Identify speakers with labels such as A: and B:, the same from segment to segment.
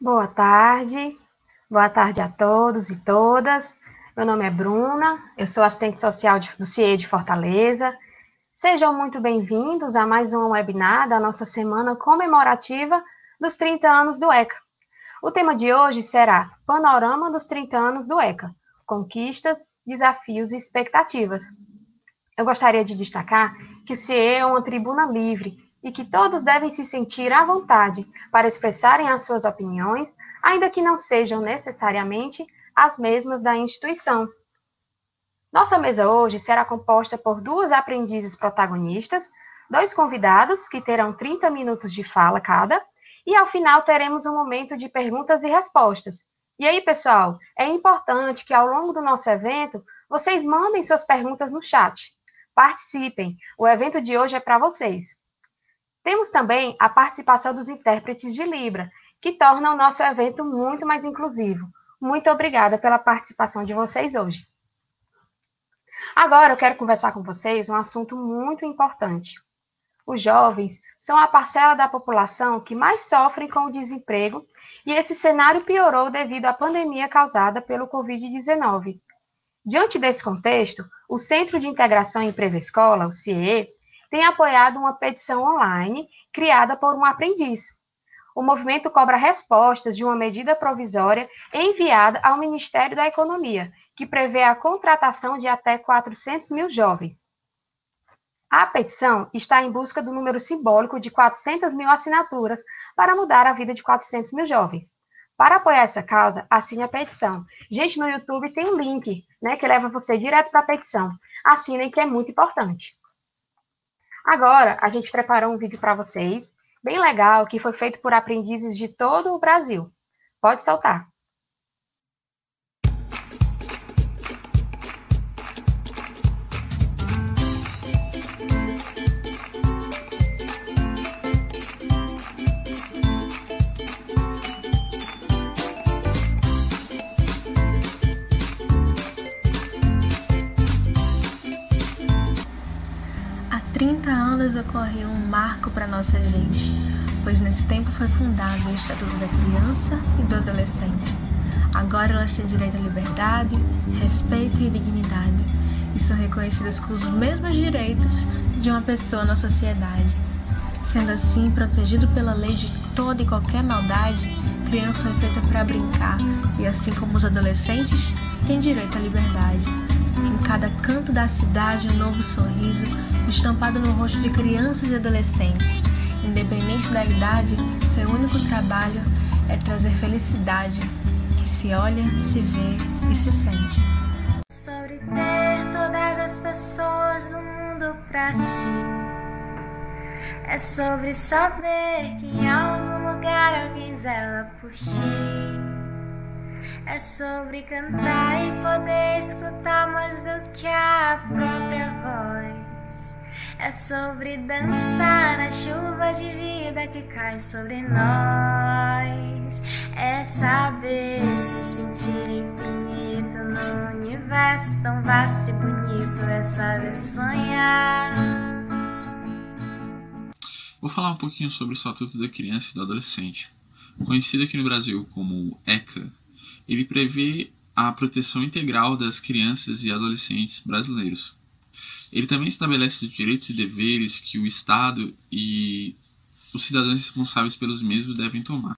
A: Boa tarde, boa tarde a todos e todas. Meu nome é Bruna, eu sou assistente social do CIE de Fortaleza. Sejam muito bem-vindos a mais um webinar da nossa semana comemorativa dos 30 anos do ECA. O tema de hoje será Panorama dos 30 anos do ECA: Conquistas, Desafios e Expectativas. Eu gostaria de destacar que o CIE é uma tribuna livre e que todos devem se sentir à vontade para expressarem as suas opiniões, ainda que não sejam necessariamente as mesmas da instituição. Nossa mesa hoje será composta por duas aprendizes protagonistas, dois convidados que terão 30 minutos de fala cada, e ao final teremos um momento de perguntas e respostas. E aí, pessoal, é importante que ao longo do nosso evento vocês mandem suas perguntas no chat. Participem, o evento de hoje é para vocês. Temos também a participação dos intérpretes de Libra, que torna o nosso evento muito mais inclusivo. Muito obrigada pela participação de vocês hoje. Agora eu quero conversar com vocês um assunto muito importante. Os jovens são a parcela da população que mais sofrem com o desemprego e esse cenário piorou devido à pandemia causada pelo Covid-19. Diante desse contexto, o Centro de Integração Empresa-Escola, o CIE, tem apoiado uma petição online criada por um aprendiz. O movimento cobra respostas de uma medida provisória enviada ao Ministério da Economia, que prevê a contratação de até 400 mil jovens. A petição está em busca do número simbólico de 400 mil assinaturas para mudar a vida de 400 mil jovens. Para apoiar essa causa, assine a petição. Gente, no YouTube tem um link, né, que leva você direto para a petição. Assinem, que é muito importante. Agora, a gente preparou um vídeo para vocês, bem legal, que foi feito por aprendizes de todo o Brasil. Pode soltar.
B: Anos ocorreu um marco para nossa gente, pois nesse tempo foi fundado o Estatuto da Criança e do Adolescente. Agora elas têm direito à liberdade, respeito e dignidade e são reconhecidas com os mesmos direitos de uma pessoa na sociedade. Sendo assim, protegido pela lei de toda e qualquer maldade, criança é feita para brincar e, assim como os adolescentes, têm direito à liberdade. Em cada canto da cidade, um novo sorriso estampado no rosto de crianças e adolescentes. Independente da idade, seu único trabalho é trazer felicidade, que se olha, se vê e se sente.
C: Sobre ter todas as pessoas do mundo pra si. É sobre saber que em algum lugar alguém zela por ti. É sobre cantar e poder escutar mais do que a própria voz. É sobre dançar na chuva de vida que cai sobre nós. É saber se sentir infinito num universo tão vasto e bonito. É saber sonhar.
D: Vou falar um pouquinho sobre o Estatuto da Criança e do Adolescente. Conhecido aqui no Brasil como ECA, ele prevê a proteção integral das crianças e adolescentes brasileiros. Ele também estabelece os direitos e deveres que o Estado e os cidadãos responsáveis pelos mesmos devem tomar.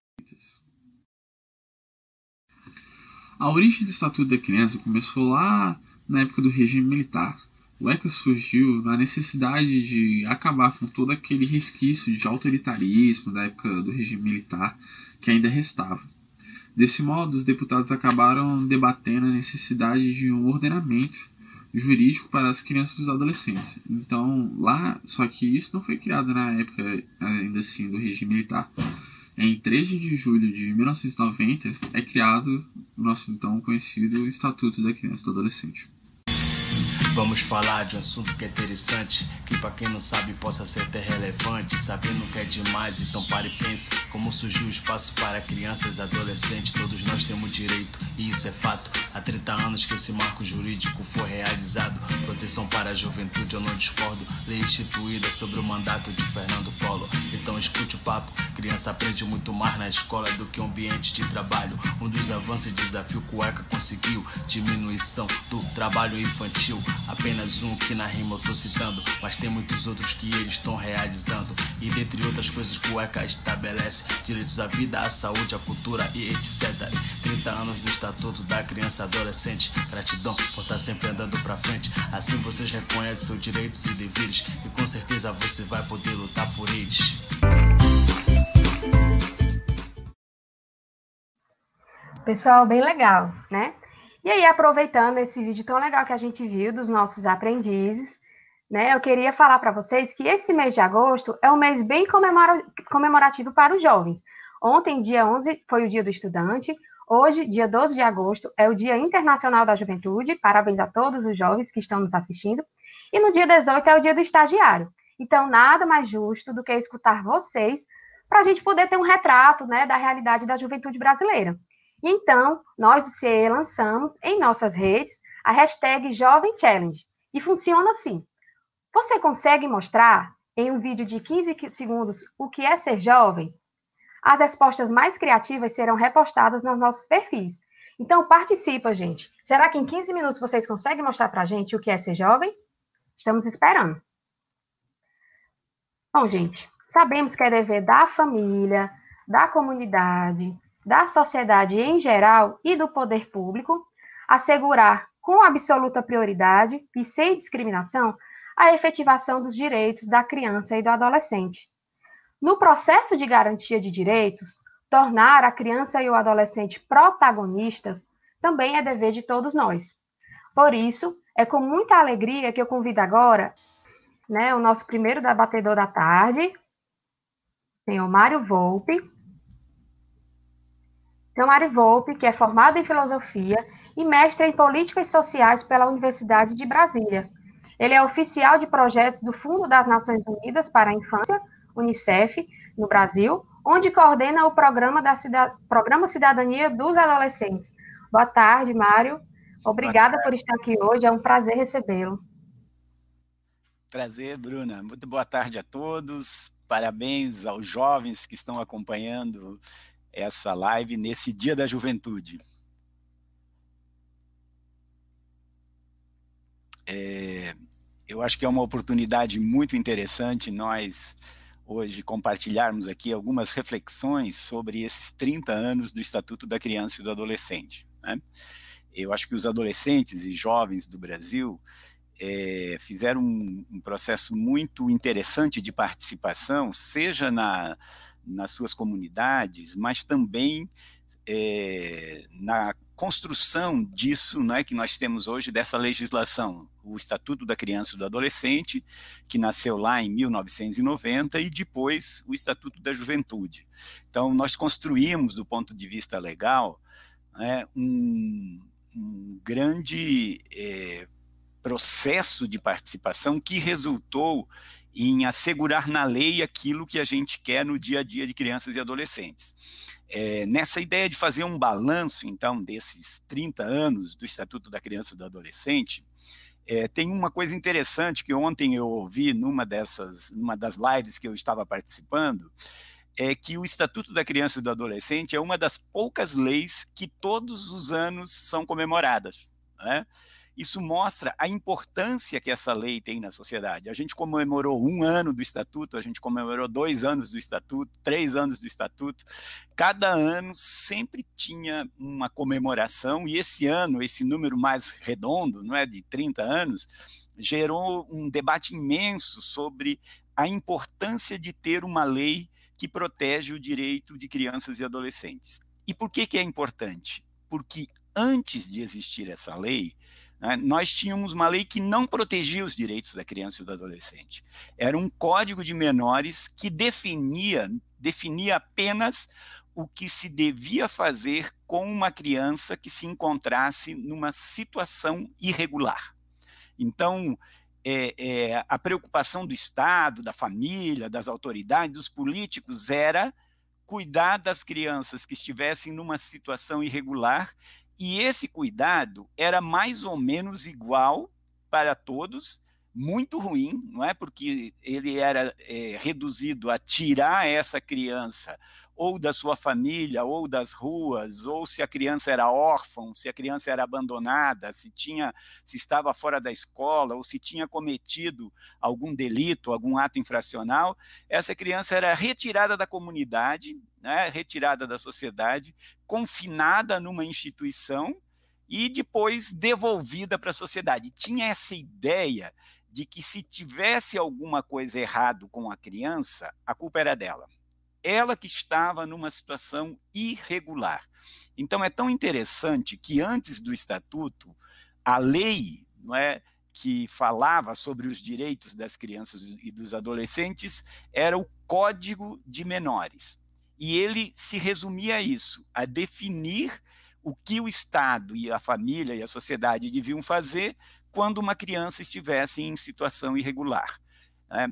D: A origem do Estatuto da Criança começou lá na época do regime militar. O ECA surgiu na necessidade de acabar com todo aquele resquício de autoritarismo da época do regime militar que ainda restava. Desse modo, os deputados acabaram debatendo a necessidade de um ordenamento jurídico para as crianças e adolescentes. Então, lá, só que isso não foi criado na época, ainda assim, do regime militar. Em 13 de julho de 1990 é criado o nosso então conhecido Estatuto da Criança e do Adolescente.
E: Vamos falar de um assunto que é interessante, que para quem não sabe possa ser até relevante. Sabendo que é demais, então pare e pense como surgiu o espaço para crianças e adolescentes. Todos nós temos direito, e isso é fato. Há 30 anos que esse marco jurídico foi realizado. Proteção para a juventude, eu não discordo. Lei instituída sobre o mandato de Fernando Polo. Então escute o papo. Criança aprende muito mais na escola do que um ambiente de trabalho. Um dos avanços e desafio que o conseguiu: diminuição do trabalho infantil. Apenas um que na rima eu tô citando, mas tem muitos outros que eles estão realizando. E dentre outras coisas que o estabelece: direitos à vida, à saúde, à cultura e etc. 30 anos do Estatuto da Criança Adolescente. Gratidão por estar sempre andando pra frente. Assim vocês reconhecem seus direitos e deveres. E com certeza você vai poder lutar por eles.
A: Pessoal, bem legal, né? E aí, aproveitando esse vídeo tão legal que a gente viu dos nossos aprendizes, né? Eu queria falar para vocês que esse mês de agosto é um mês bem comemorativo para os jovens. Ontem, dia 11, foi o dia do estudante. Hoje, dia 12 de agosto, é o Dia Internacional da Juventude. Parabéns a todos os jovens que estão nos assistindo. E no dia 18 é o dia do estagiário. Então, nada mais justo do que escutar vocês para a gente poder ter um retrato né, da realidade da juventude brasileira. E então, nós do CE lançamos em nossas redes a hashtag Jovem Challenge. E funciona assim. Você consegue mostrar em um vídeo de 15 segundos o que é ser jovem? As respostas mais criativas serão repostadas nos nossos perfis. Então, participa, gente. Será que em 15 minutos vocês conseguem mostrar para a gente o que é ser jovem? Estamos esperando. Bom, gente, sabemos que é dever da família, da comunidade, da sociedade em geral e do poder público assegurar com absoluta prioridade e sem discriminação a efetivação dos direitos da criança e do adolescente. No processo de garantia de direitos, tornar a criança e o adolescente protagonistas também é dever de todos nós. Por isso, é com muita alegria que eu convido agora né, o nosso primeiro debatedor da tarde, senhor Mário Volpe, então, Ari Volpe, que é formado em filosofia e mestre em políticas sociais pela Universidade de Brasília. Ele é oficial de projetos do Fundo das Nações Unidas para a Infância, UNICEF, no Brasil, onde coordena o programa, da Cida... programa Cidadania dos Adolescentes. Boa tarde, Mário. Obrigada por estar aqui hoje, é um prazer recebê-lo.
F: Prazer, Bruna. Muito boa tarde a todos. Parabéns aos jovens que estão acompanhando essa live nesse Dia da Juventude. É, eu acho que é uma oportunidade muito interessante nós hoje compartilharmos aqui algumas reflexões sobre esses 30 anos do Estatuto da Criança e do Adolescente. Né? Eu acho que os adolescentes e jovens do Brasil é, fizeram um, um processo muito interessante de participação, seja na, nas suas comunidades, mas também é, na construção disso né, que nós temos hoje, dessa legislação, o Estatuto da Criança e do Adolescente, que nasceu lá em 1990, e depois o Estatuto da Juventude. Então, nós construímos, do ponto de vista legal, né, um, um, grande é, processo de participação que resultou em assegurar na lei aquilo que a gente quer no dia a dia de crianças e adolescentes. É, nessa ideia de fazer um balanço, então, desses 30 anos do Estatuto da Criança e do Adolescente, é, tem uma coisa interessante que ontem eu ouvi numa dessas, numa das lives que eu estava participando, é que o Estatuto da Criança e do Adolescente é uma das poucas leis que todos os anos são comemoradas. Né? Isso mostra a importância que essa lei tem na sociedade. A gente comemorou um ano do estatuto, a gente comemorou dois anos do estatuto, três anos do estatuto. Cada ano sempre tinha uma comemoração, e esse ano, esse número mais redondo, não é, de 30 anos, gerou um debate imenso sobre a importância de ter uma lei que protege o direito de crianças e adolescentes. E por que, que é importante? Porque antes de existir essa lei, nós tínhamos uma lei que não protegia os direitos da criança e do adolescente. Era um código de menores que definia, definia apenas o que se devia fazer com uma criança que se encontrasse numa situação irregular. Então, é, é, a preocupação do Estado, da família, das autoridades, dos políticos era cuidar das crianças que estivessem numa situação irregular, e esse cuidado era mais ou menos igual para todos, muito ruim, não é? Porque ele era é, reduzido a tirar essa criança ou da sua família, ou das ruas, ou se a criança era órfã, se a criança era abandonada, se tinha, se estava fora da escola, ou se tinha cometido algum delito, algum ato infracional, essa criança era retirada da comunidade, né, retirada da sociedade, confinada numa instituição e depois devolvida para a sociedade. Tinha essa ideia de que se tivesse alguma coisa errado com a criança, a culpa era dela ela que estava numa situação irregular. Então é tão interessante que antes do estatuto, a lei, não é, que falava sobre os direitos das crianças e dos adolescentes era o Código de Menores. E ele se resumia a isso, a definir o que o Estado e a família e a sociedade deviam fazer quando uma criança estivesse em situação irregular. Né?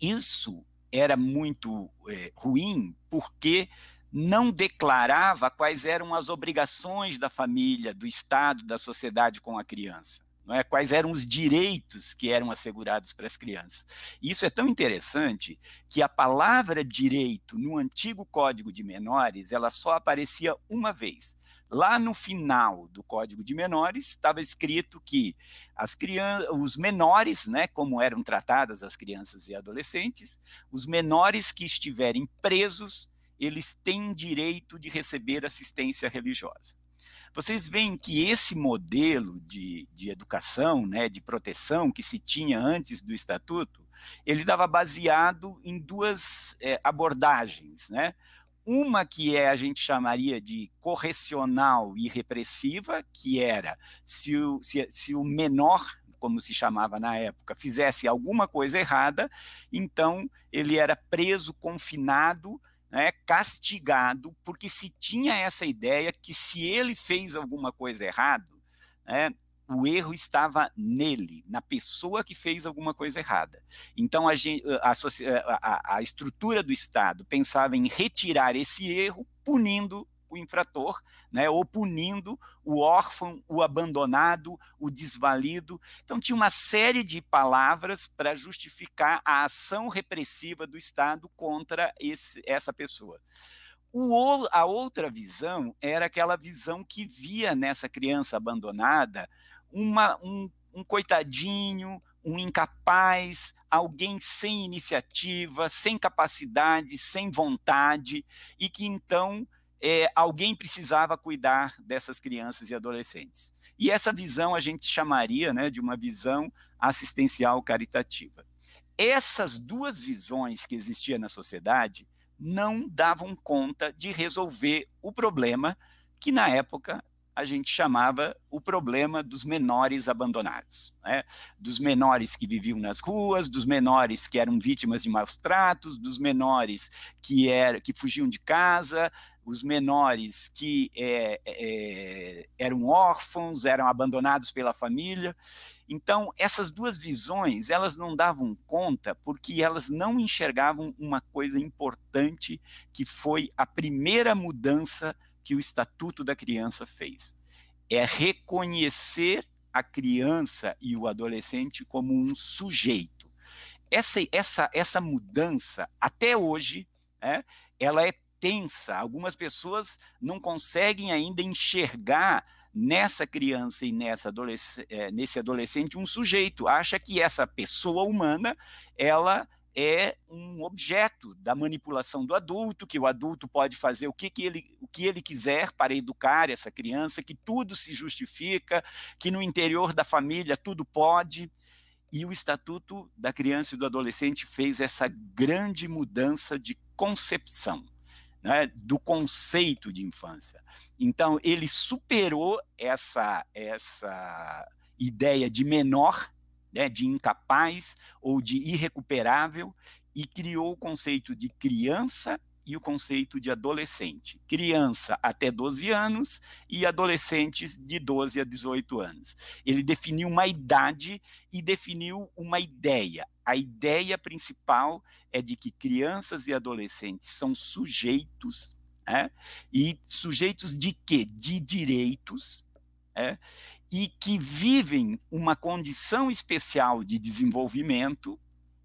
F: Isso era muito é, ruim porque não declarava quais eram as obrigações da família, do Estado, da sociedade com a criança. Não é? Quais eram os direitos que eram assegurados para as crianças. Isso é tão interessante que a palavra direito no antigo Código de Menores ela só aparecia uma vez. Lá no final do Código de Menores estava escrito que as os menores, né, como eram tratadas as crianças e adolescentes, os menores que estiverem presos, eles têm direito de receber assistência religiosa. Vocês veem que esse modelo de, de educação, né, de proteção que se tinha antes do estatuto, ele estava baseado em duas é, abordagens, né? Uma que é a gente chamaria de correcional e repressiva, que era se o, se, se o menor, como se chamava na época, fizesse alguma coisa errada, então ele era preso, confinado, né, castigado, porque se tinha essa ideia que se ele fez alguma coisa errada, né, o erro estava nele, na pessoa que fez alguma coisa errada. Então, a, a, a, a, estrutura do Estado pensava em retirar esse erro, punindo o infrator, né, ou punindo o órfão, o abandonado, o desvalido. Então, tinha uma série de palavras para justificar a ação repressiva do Estado contra esse, essa pessoa. O, a outra visão era aquela visão que via nessa criança abandonada uma, um, um coitadinho, um incapaz, alguém sem iniciativa, sem capacidade, sem vontade, e que então é, alguém precisava cuidar dessas crianças e adolescentes. E essa visão a gente chamaria né, de uma visão assistencial caritativa. Essas duas visões que existiam na sociedade não davam conta de resolver o problema que na época a gente chamava o problema dos menores abandonados, né? dos menores que viviam nas ruas, dos menores que eram vítimas de maus tratos, dos menores que, era, que fugiam de casa, os menores que é, é, eram órfãos, eram abandonados pela família. Então, essas duas visões, elas não davam conta porque elas não enxergavam uma coisa importante que foi a primeira mudança que o Estatuto da Criança fez. É reconhecer a criança e o adolescente como um sujeito. Essa, essa, essa mudança, até hoje, é, ela é tensa. Algumas pessoas não conseguem ainda enxergar nessa criança e nessa adolesc é, nesse adolescente um sujeito. Acha que essa pessoa humana, ela é um objeto da manipulação do adulto, que o adulto pode fazer o que, que, ele, o que ele quiser para educar essa criança, que tudo se justifica, que no interior da família tudo pode. E o Estatuto da Criança e do Adolescente fez essa grande mudança de concepção, né, do conceito de infância. Então, ele superou essa, essa ideia de menor né, de incapaz ou de irrecuperável e criou o conceito de criança e o conceito de adolescente. Criança até 12 anos e adolescentes de 12 a 18 anos. Ele definiu uma idade e definiu uma ideia. A ideia principal é de que crianças e adolescentes são sujeitos, é? e sujeitos de quê? De direitos, é? e que vivem uma condição especial de desenvolvimento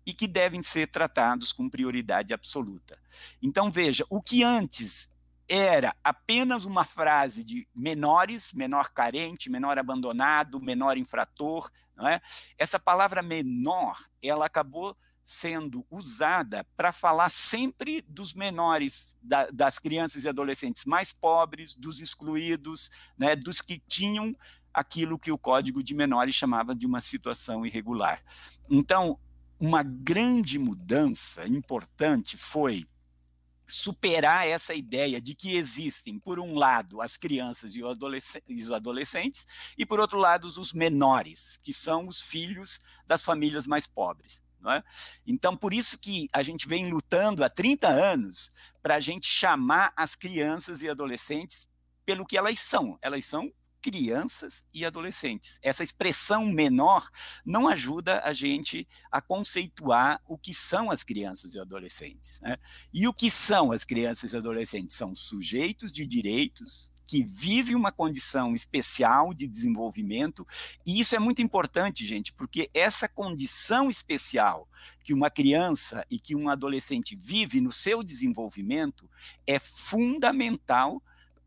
F: e que devem ser tratados com prioridade absoluta. Então, veja, o que antes era apenas uma frase de menores, menor carente, menor abandonado, menor infrator, não é? Essa palavra menor, ela acabou sendo usada para falar sempre dos menores, da, das crianças e adolescentes mais pobres, dos excluídos, né, dos que tinham aquilo que o Código de Menores chamava de uma situação irregular. Então, uma grande mudança importante foi superar essa ideia de que existem, por um lado, as crianças e os adolescentes, e por outro lado, os menores, que são os filhos das famílias mais pobres. É? Então, por isso que a gente vem lutando há 30 anos para a gente chamar as crianças e adolescentes pelo que elas são. Elas são crianças e adolescentes. Essa expressão menor não ajuda a gente a conceituar o que são as crianças e adolescentes. Né? E o que são as crianças e adolescentes? São sujeitos de direitos que vivem uma condição especial de desenvolvimento, e isso é muito importante, gente, porque essa condição especial que uma criança e que um adolescente vive no seu desenvolvimento é fundamental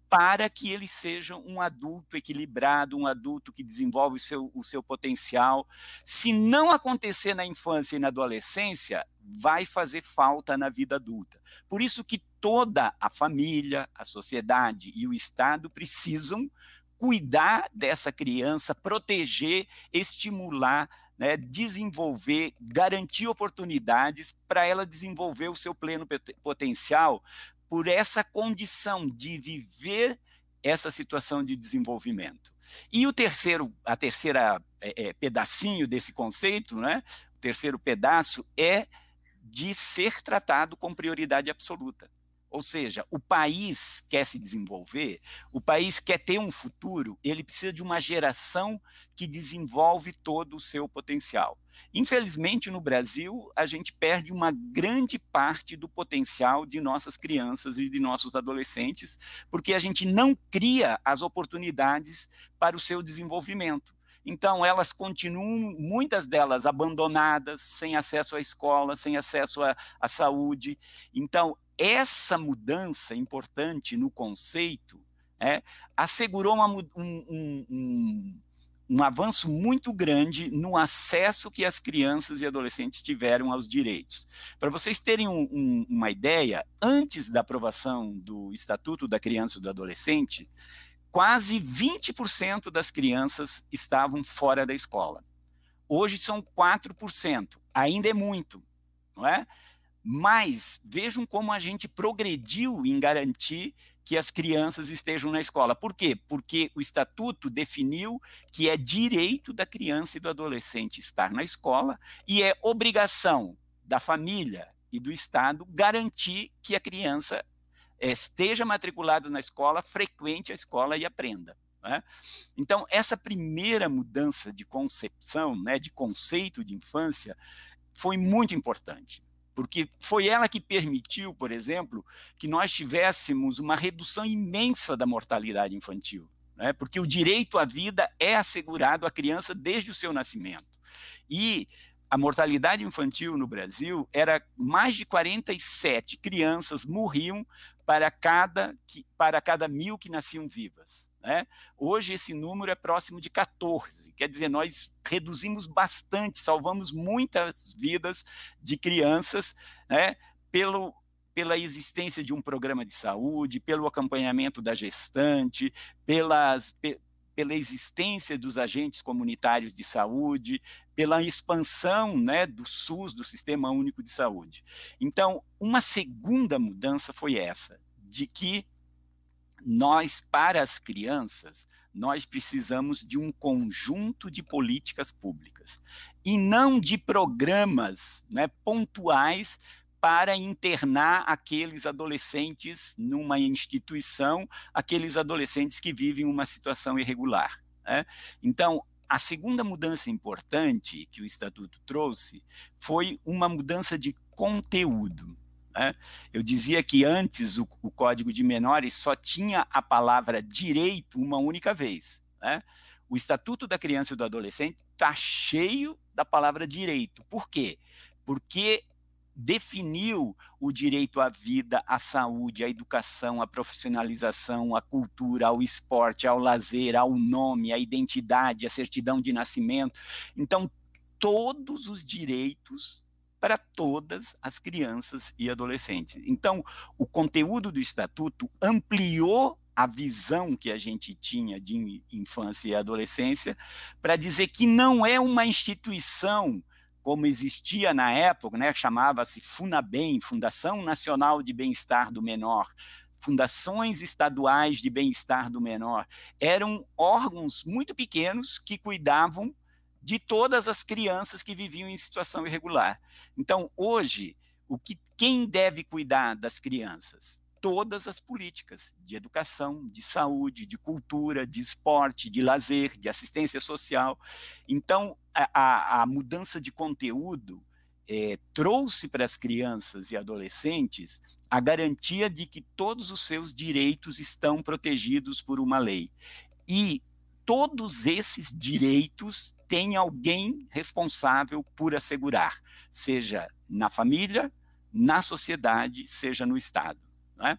F: para que ele seja um adulto equilibrado, um adulto que desenvolve o seu, o seu potencial. Se não acontecer na infância e na adolescência, vai fazer falta na vida adulta. Por isso que toda a família, a sociedade e o Estado precisam cuidar dessa criança, proteger, estimular, né, desenvolver, garantir oportunidades para ela desenvolver o seu pleno potencial, por essa condição de viver essa situação de desenvolvimento. E o terceiro, a terceira é, é, pedacinho desse conceito, né? O terceiro pedaço é de ser tratado com prioridade absoluta. Ou seja, o país quer se desenvolver, o país quer ter um futuro, ele precisa de uma geração que desenvolve todo o seu potencial. Infelizmente, no Brasil, a gente perde uma grande parte do potencial de nossas crianças e de nossos adolescentes, porque a gente não cria as oportunidades para o seu desenvolvimento. Então, elas continuam, muitas delas abandonadas, sem acesso à escola, sem acesso à, à saúde. Então, essa mudança importante no conceito é, assegurou uma, um, um, um, um, avanço muito grande no acesso que as crianças e adolescentes tiveram aos direitos. Para vocês terem uma ideia, antes da aprovação do Estatuto da Criança e do Adolescente, quase 20% das crianças estavam fora da escola. Hoje são 4%, ainda é muito, não é? Mas vejam como a gente progrediu em garantir que as crianças estejam na escola. Por quê? Porque o estatuto definiu que é direito da criança e do adolescente estar na escola e é obrigação da família e do Estado garantir que a criança esteja matriculada na escola, frequente a escola e aprenda. Né? Então, essa primeira mudança de concepção, né, de conceito de infância, foi muito importante porque foi ela que permitiu, por exemplo, que nós tivéssemos uma redução imensa da mortalidade infantil, né? porque o direito à vida é assegurado à criança desde o seu nascimento. E a mortalidade infantil no Brasil era mais de 47 crianças morriam para cada, para cada mil que nasciam vivas. Né? Hoje esse número é próximo de 14, quer dizer, nós reduzimos bastante, salvamos muitas vidas de crianças né, pelo, pela existência de um programa de saúde, pelo acompanhamento da gestante, pelas, pela existência dos agentes comunitários de saúde, pela expansão né, do SUS, do Sistema Único de Saúde. Então, uma segunda mudança foi essa, de que nós, para as crianças, nós precisamos de um conjunto de políticas públicas e não de programas né, pontuais para internar aqueles adolescentes numa instituição, aqueles adolescentes que vivem uma situação irregular. Né? Então, a segunda mudança importante que o Estatuto trouxe foi uma mudança de conteúdo. Né? Eu dizia que antes o, o, Código de Menores só tinha a palavra direito uma única vez. Né? O Estatuto da Criança e do Adolescente está cheio da palavra direito. Por quê? Porque definiu o direito à vida, à saúde, à educação, à profissionalização, à cultura, ao esporte, ao lazer, ao nome, à identidade, à certidão de nascimento. Então, todos os direitos para todas as crianças e adolescentes. Então, o conteúdo do estatuto ampliou a visão que a gente tinha de infância e adolescência para dizer que não é uma instituição como existia na época, né, chamava-se FUNABEM, Fundação Nacional de Bem-Estar do Menor, fundações estaduais de bem-estar do menor, eram órgãos muito pequenos que cuidavam de todas as crianças que viviam em situação irregular. Então, hoje, o que quem deve cuidar das crianças? Todas as políticas de educação, de saúde, de cultura, de esporte, de lazer, de assistência social. Então, a, a mudança de conteúdo é, trouxe para as crianças e adolescentes a garantia de que todos os seus direitos estão protegidos por uma lei. E todos esses direitos têm alguém responsável por assegurar, seja na família, na sociedade, seja no Estado. Né?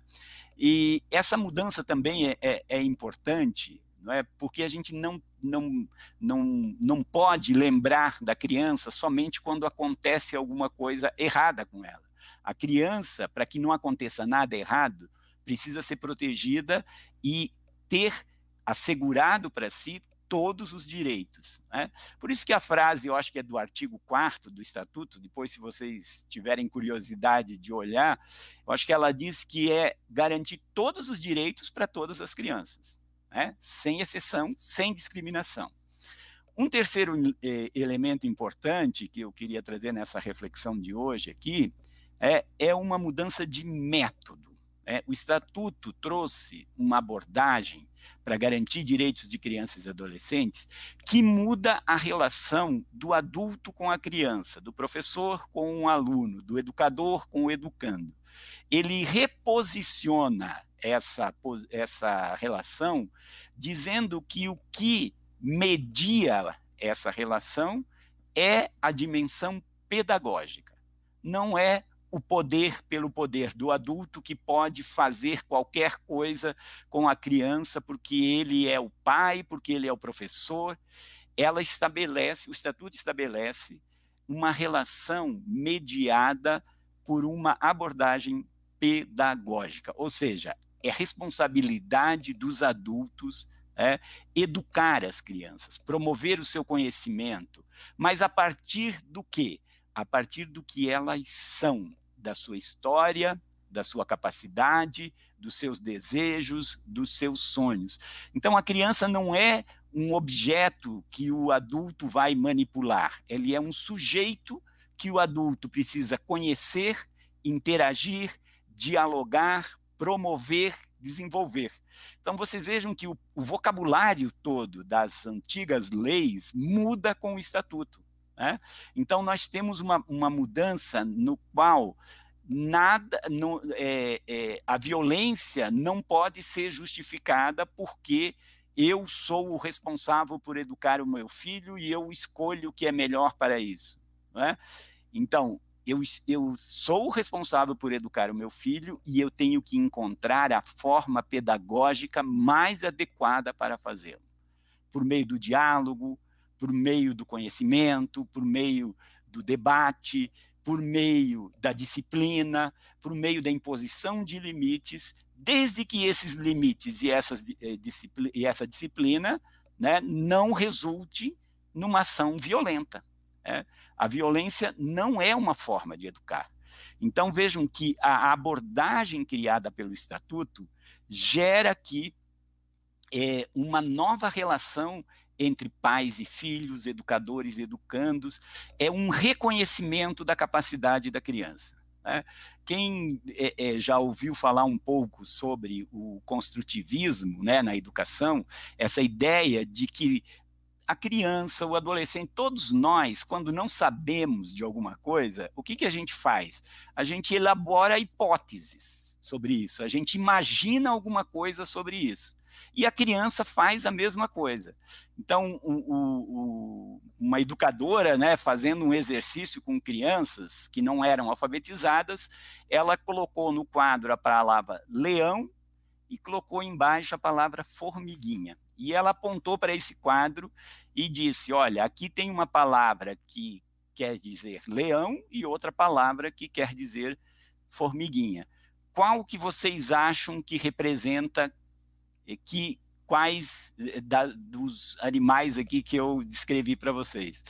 F: E essa mudança também é, é, é importante, não é? porque a gente não, não, não, não pode lembrar da criança somente quando acontece alguma coisa errada com ela. A criança, para que não aconteça nada errado, precisa ser protegida e ter assegurado para si todos os direitos. Né? Por isso que a frase, eu acho que é do artigo 4 do Estatuto, depois, se vocês tiverem curiosidade de olhar, eu acho que ela diz que é garantir todos os direitos para todas as crianças, né? sem exceção, sem discriminação. Um terceiro eh, elemento importante que eu queria trazer nessa reflexão de hoje aqui é, é uma mudança de método. É, o Estatuto trouxe uma abordagem para garantir direitos de crianças e adolescentes que muda a relação do adulto com a criança, do professor com o aluno, do educador com o educando. Ele reposiciona essa, essa relação, dizendo que o que media essa relação é a dimensão pedagógica, não é o poder pelo poder do adulto que pode fazer qualquer coisa com a criança porque ele é o pai, porque ele é o professor. Ela estabelece, o estatuto estabelece uma relação mediada por uma abordagem pedagógica, ou seja, é responsabilidade dos adultos é, educar as crianças, promover o seu conhecimento, mas a partir do quê? A partir do que elas são, da sua história, da sua capacidade, dos seus desejos, dos seus sonhos. Então a criança não é um objeto que o adulto vai manipular, ele é um sujeito que o adulto precisa conhecer, interagir, dialogar, promover, desenvolver. Então vocês vejam que o, o vocabulário todo das antigas leis muda com o estatuto. Né? Então, nós temos uma, uma mudança no qual nada, no, é, é, a violência não pode ser justificada porque eu sou o responsável por educar o meu filho e eu escolho o que é melhor para isso. Né? Então, eu, eu sou o responsável por educar o meu filho e eu tenho que encontrar a forma pedagógica mais adequada para fazê-lo. Por meio do diálogo, por meio do conhecimento, por meio do debate, por meio da disciplina, por meio da imposição de limites, desde que esses limites e, essas, eh, e essa disciplina né, não resulte numa ação violenta. Né? A violência não é uma forma de educar. Então vejam que a abordagem criada pelo Estatuto gera aqui é, uma nova relação entre pais e filhos, educadores e educandos, é um reconhecimento da capacidade da criança. Né? Quem é, é, já ouviu falar um pouco sobre o construtivismo né, na educação, essa ideia de que a criança, o adolescente, todos nós, quando não sabemos de alguma coisa, o que, que a gente faz? A gente elabora hipóteses sobre isso, a gente imagina alguma coisa sobre isso. E a criança faz a mesma coisa. Então, o, o, uma educadora, né, fazendo um exercício com crianças que não eram alfabetizadas, ela colocou no quadro a palavra leão e colocou embaixo a palavra formiguinha. E ela apontou para esse quadro e disse: Olha, aqui tem uma palavra que quer dizer leão e outra palavra que quer dizer formiguinha. Qual que vocês acham que representa que quais eh, da, dos animais aqui que eu descrevi para vocês.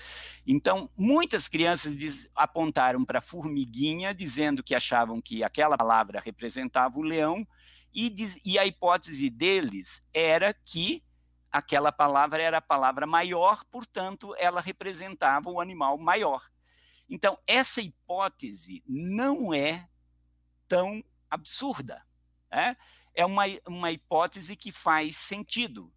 F: Então, muitas crianças diz, apontaram para formiguinha, dizendo que achavam que aquela palavra representava o leão, e, diz, e a hipótese deles era que aquela palavra era a palavra maior, portanto, ela representava o animal maior. Então, essa hipótese não é tão absurda. Né? É uma, uma hipótese que faz sentido.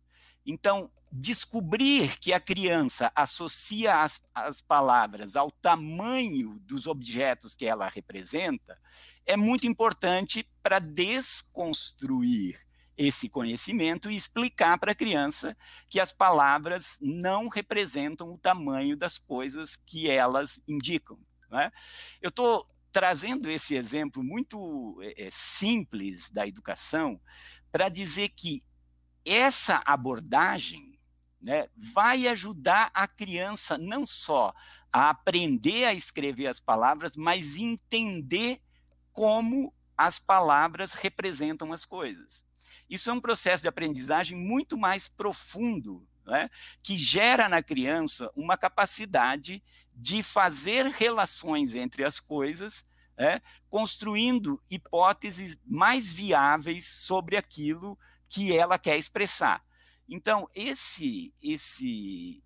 F: Então, descobrir que a criança associa as, as palavras ao tamanho dos objetos que ela representa é muito importante para desconstruir esse conhecimento e explicar para a criança que as palavras não representam o tamanho das coisas que elas indicam. Né? Eu estou trazendo esse exemplo muito é, simples da educação para dizer que essa abordagem né, vai ajudar a criança não só a aprender a escrever as palavras, mas entender como as palavras representam as coisas. Isso é um processo de aprendizagem muito mais profundo, né, que gera na criança uma capacidade de fazer relações entre as coisas, né, construindo hipóteses mais viáveis sobre aquilo que ela quer expressar. Então, esse, esse,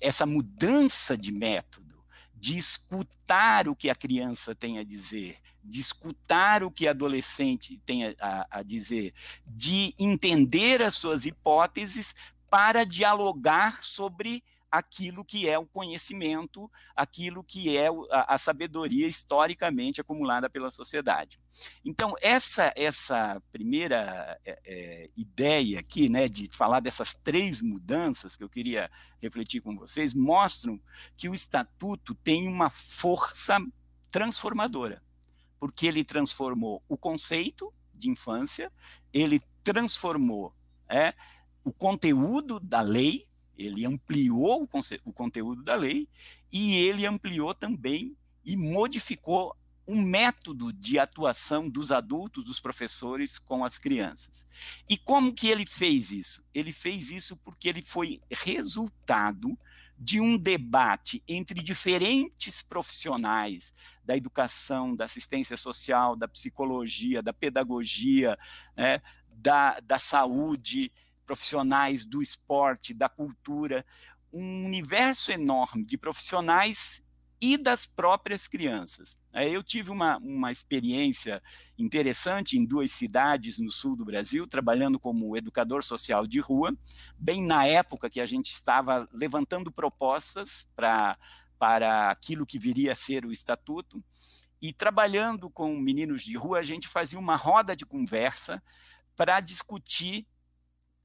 F: essa mudança de método, de escutar o que a criança tem a dizer, de escutar o que a adolescente tem a, a, dizer, de entender as suas hipóteses para dialogar sobre aquilo que é o conhecimento, aquilo que é a, a sabedoria historicamente acumulada pela sociedade. Então, essa, essa primeira é, é, ideia aqui, né, de falar dessas três mudanças que eu queria refletir com vocês, mostram que o Estatuto tem uma força transformadora porque ele transformou o conceito de infância, ele transformou é, o conteúdo da lei, ele ampliou o, o conteúdo da lei e ele ampliou também e modificou o método de atuação dos adultos, dos professores com as crianças. E como que ele fez isso? Ele fez isso porque ele foi resultado de um debate entre diferentes profissionais da educação, da assistência social, da psicologia, da pedagogia, né, da, da saúde, profissionais do esporte, da cultura, um universo enorme de profissionais e das próprias crianças. Eu tive uma, uma experiência interessante em duas cidades no sul do Brasil, trabalhando como educador social de rua, bem na época que a gente estava levantando propostas para para aquilo que viria a ser o estatuto, e trabalhando com meninos de rua, a gente fazia uma roda de conversa para discutir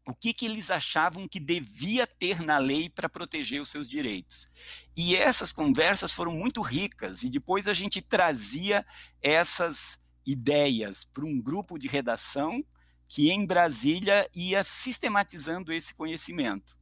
F: o que, que eles achavam que devia ter na lei para proteger os seus direitos. E essas conversas foram muito ricas, e depois a gente trazia essas ideias para um grupo de redação que em Brasília ia sistematizando esse conhecimento.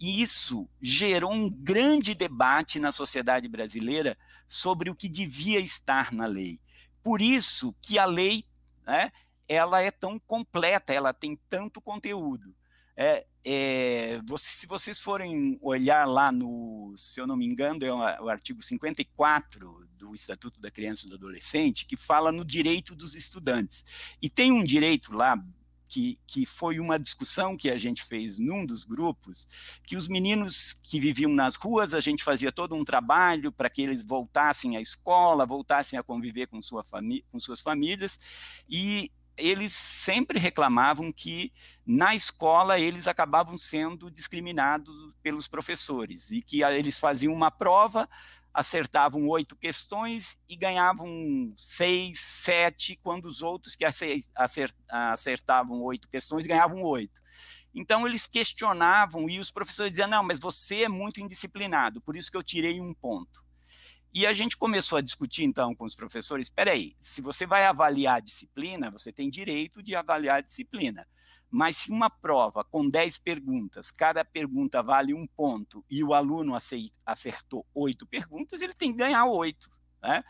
F: E isso gerou um grande debate na sociedade brasileira sobre o que devia estar na lei. Por isso que a lei né, ela é tão completa, ela tem tanto conteúdo. É, é, você, se vocês forem olhar lá no, se eu não me engano, é o artigo 54 do Estatuto da Criança e do Adolescente, que fala no direito dos estudantes. E tem um direito lá que, que foi uma discussão que a gente fez num dos grupos, que os meninos que viviam nas ruas, a gente fazia todo um trabalho para que eles voltassem à escola, voltassem a conviver com, sua com suas famílias, e eles sempre reclamavam que na escola eles acabavam sendo discriminados pelos professores e que eles faziam uma prova, acertavam oito questões e ganhavam seis, sete, quando os outros que acertavam oito questões ganhavam oito. Então eles questionavam e os professores diziam: não, mas você é muito indisciplinado, por isso que eu tirei um ponto. E a gente começou a discutir então com os professores: espera aí, se você vai avaliar a disciplina, você tem direito de avaliar a disciplina. Mas se uma prova com 10 perguntas, cada pergunta vale um ponto e o aluno acertou oito perguntas, ele tem que ganhar oito. Né?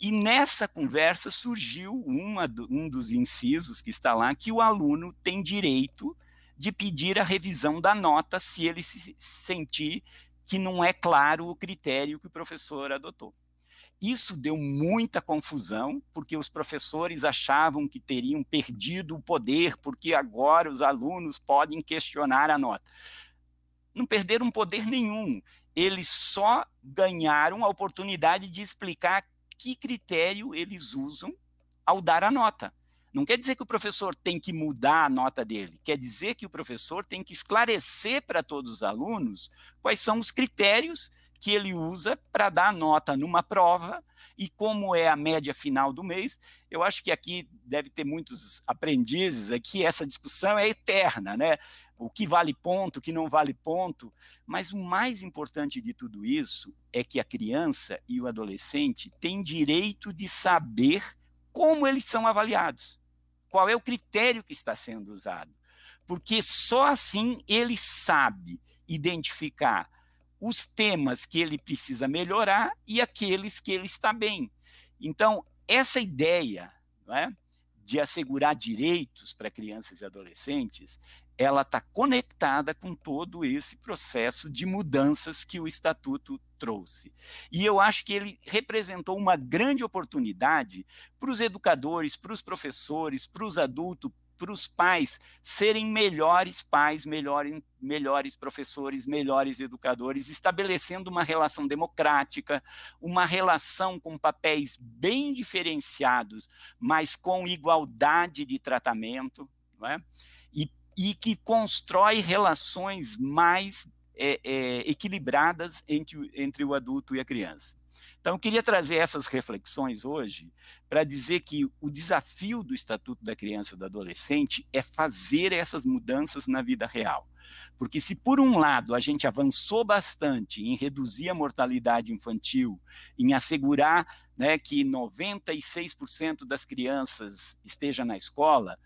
F: E nessa conversa surgiu uma, um dos incisos que está lá, que o aluno tem direito de pedir a revisão da nota se ele se sentir que não é claro o critério que o professor adotou. Isso deu muita confusão, porque os professores achavam que teriam perdido o poder, porque agora os alunos podem questionar a nota. Não perderam poder nenhum, eles só ganharam a oportunidade de explicar que critério eles usam ao dar a nota. Não quer dizer que o professor tem que mudar a nota dele, quer dizer que o professor tem que esclarecer para todos os alunos quais são os critérios que ele usa para dar nota numa prova e como é a média final do mês. Eu acho que aqui deve ter muitos aprendizes aqui, essa discussão é eterna, né? O que vale ponto, o que não vale ponto, mas o mais importante de tudo isso é que a criança e o adolescente têm direito de saber como eles são avaliados qual é o critério que está sendo usado. Porque só assim ele sabe identificar os temas que ele precisa melhorar e aqueles que ele está bem. Então, essa ideia é, de assegurar direitos para crianças e adolescentes, ela está conectada com todo esse processo de mudanças que o Estatuto trouxe. E eu acho que ele representou uma grande oportunidade para os educadores, para os professores, para os adultos, para os pais serem melhores pais, melhores, melhores professores, melhores educadores, estabelecendo uma relação democrática, uma relação com papéis bem diferenciados, mas com igualdade de tratamento, é? E, que constrói relações mais é, é, equilibradas entre, entre o adulto e a criança. Então, eu queria trazer essas reflexões hoje para dizer que o desafio do Estatuto da Criança e do Adolescente é fazer essas mudanças na vida real. Porque, se por um lado a gente avançou bastante em reduzir a mortalidade infantil, em assegurar né, que 96% das crianças esteja na escola,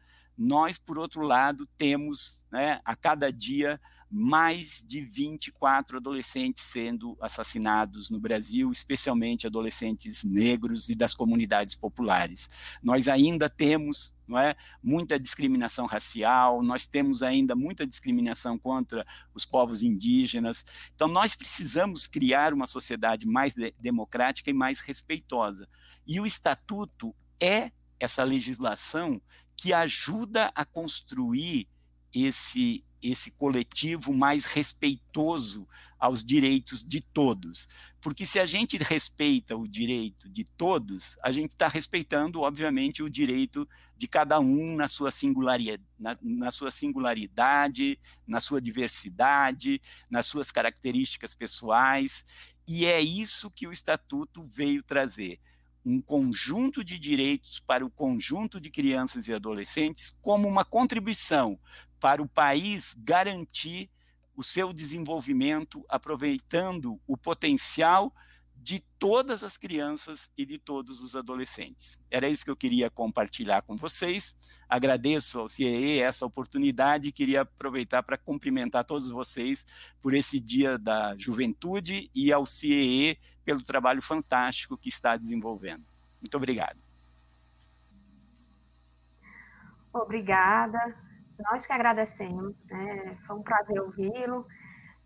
F: nós, por outro lado, temos né, a cada dia mais de 24 adolescentes sendo assassinados no Brasil, especialmente adolescentes negros e das comunidades populares. Nós ainda temos não é, muita discriminação racial, nós temos ainda muita discriminação contra os povos indígenas. Então, nós precisamos criar uma sociedade mais de democrática e mais respeitosa. E o Estatuto é essa legislação que ajuda a construir esse esse coletivo mais respeitoso aos direitos de todos. Porque se a gente respeita o direito de todos, a gente está respeitando, obviamente, o direito de cada um na sua, singularidade, na, na sua singularidade, na sua diversidade, nas suas características pessoais. E é isso que o Estatuto veio trazer um conjunto de direitos para o conjunto de crianças e adolescentes como uma contribuição para o país garantir o seu desenvolvimento, aproveitando o potencial de todas as crianças e de todos os adolescentes. Era isso que eu queria compartilhar com vocês. Agradeço ao CIE essa oportunidade e queria aproveitar para cumprimentar todos vocês por esse Dia da Juventude e ao CIE pelo trabalho fantástico que está desenvolvendo. Muito obrigado.
A: Obrigada. Nós que agradecemos, né? foi um prazer ouvi-lo.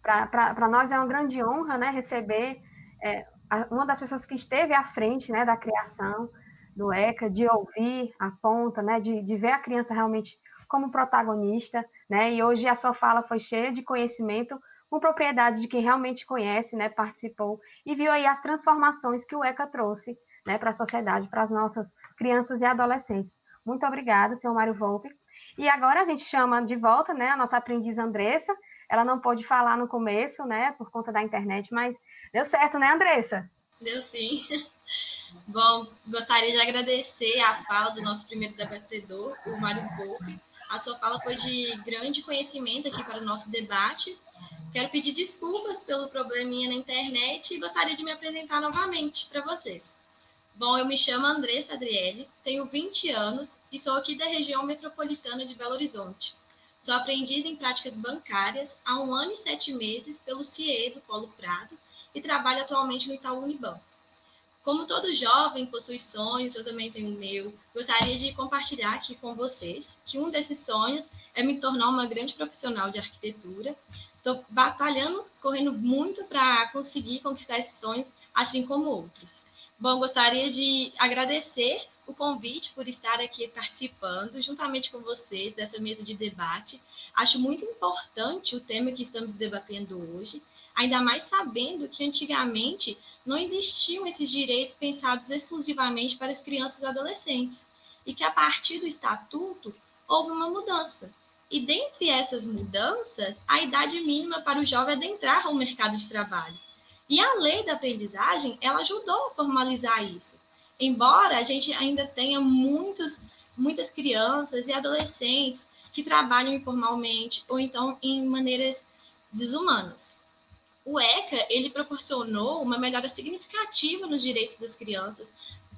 A: Para nós é uma grande honra né, receber é, uma das pessoas que esteve à frente né, da criação do ECA, de ouvir a ponta, né, de, de ver a criança realmente como protagonista, né? E hoje a sua fala foi cheia de conhecimento, com propriedade de quem realmente conhece, né? Participou e viu aí as transformações que o ECA trouxe, né? Para a sociedade, para as nossas crianças e adolescentes. Muito obrigada, senhor Mário Volpe. E agora a gente chama de volta, né? A nossa aprendiz Andressa. Ela não pôde falar no começo, né? Por conta da internet, mas deu certo, né, Andressa?
G: Deu sim. Bom, gostaria de agradecer a fala do nosso primeiro debatedor, o Mário Volpe. A sua fala foi de grande conhecimento aqui para o nosso debate. Quero pedir desculpas pelo probleminha na internet e gostaria de me apresentar novamente para vocês. Bom, eu me chamo Andressa Adriele, tenho 20 anos e sou aqui da região metropolitana de Belo Horizonte. Sou aprendiz em práticas bancárias há um ano e sete meses pelo CIE do Polo Prado e trabalho atualmente no Itaú Unibanco. Como todo jovem possui sonhos, eu também tenho o meu. Gostaria de compartilhar aqui com vocês que um desses sonhos é me tornar uma grande profissional de arquitetura. Estou batalhando, correndo muito para conseguir conquistar esses sonhos, assim como outros. Bom, gostaria de agradecer o convite por estar aqui participando, juntamente com vocês, dessa mesa de debate. Acho muito importante o tema que estamos debatendo hoje, ainda mais sabendo que antigamente não existiam esses direitos pensados exclusivamente para as crianças e adolescentes, e que a partir do estatuto houve uma mudança. E dentre essas mudanças, a idade mínima para o jovem adentrar ao mercado de trabalho. E a lei da aprendizagem, ela ajudou a formalizar isso. Embora a gente ainda tenha muitos, muitas crianças e adolescentes que trabalham informalmente ou então em maneiras desumanas o ECA ele proporcionou uma melhora significativa nos direitos das crianças,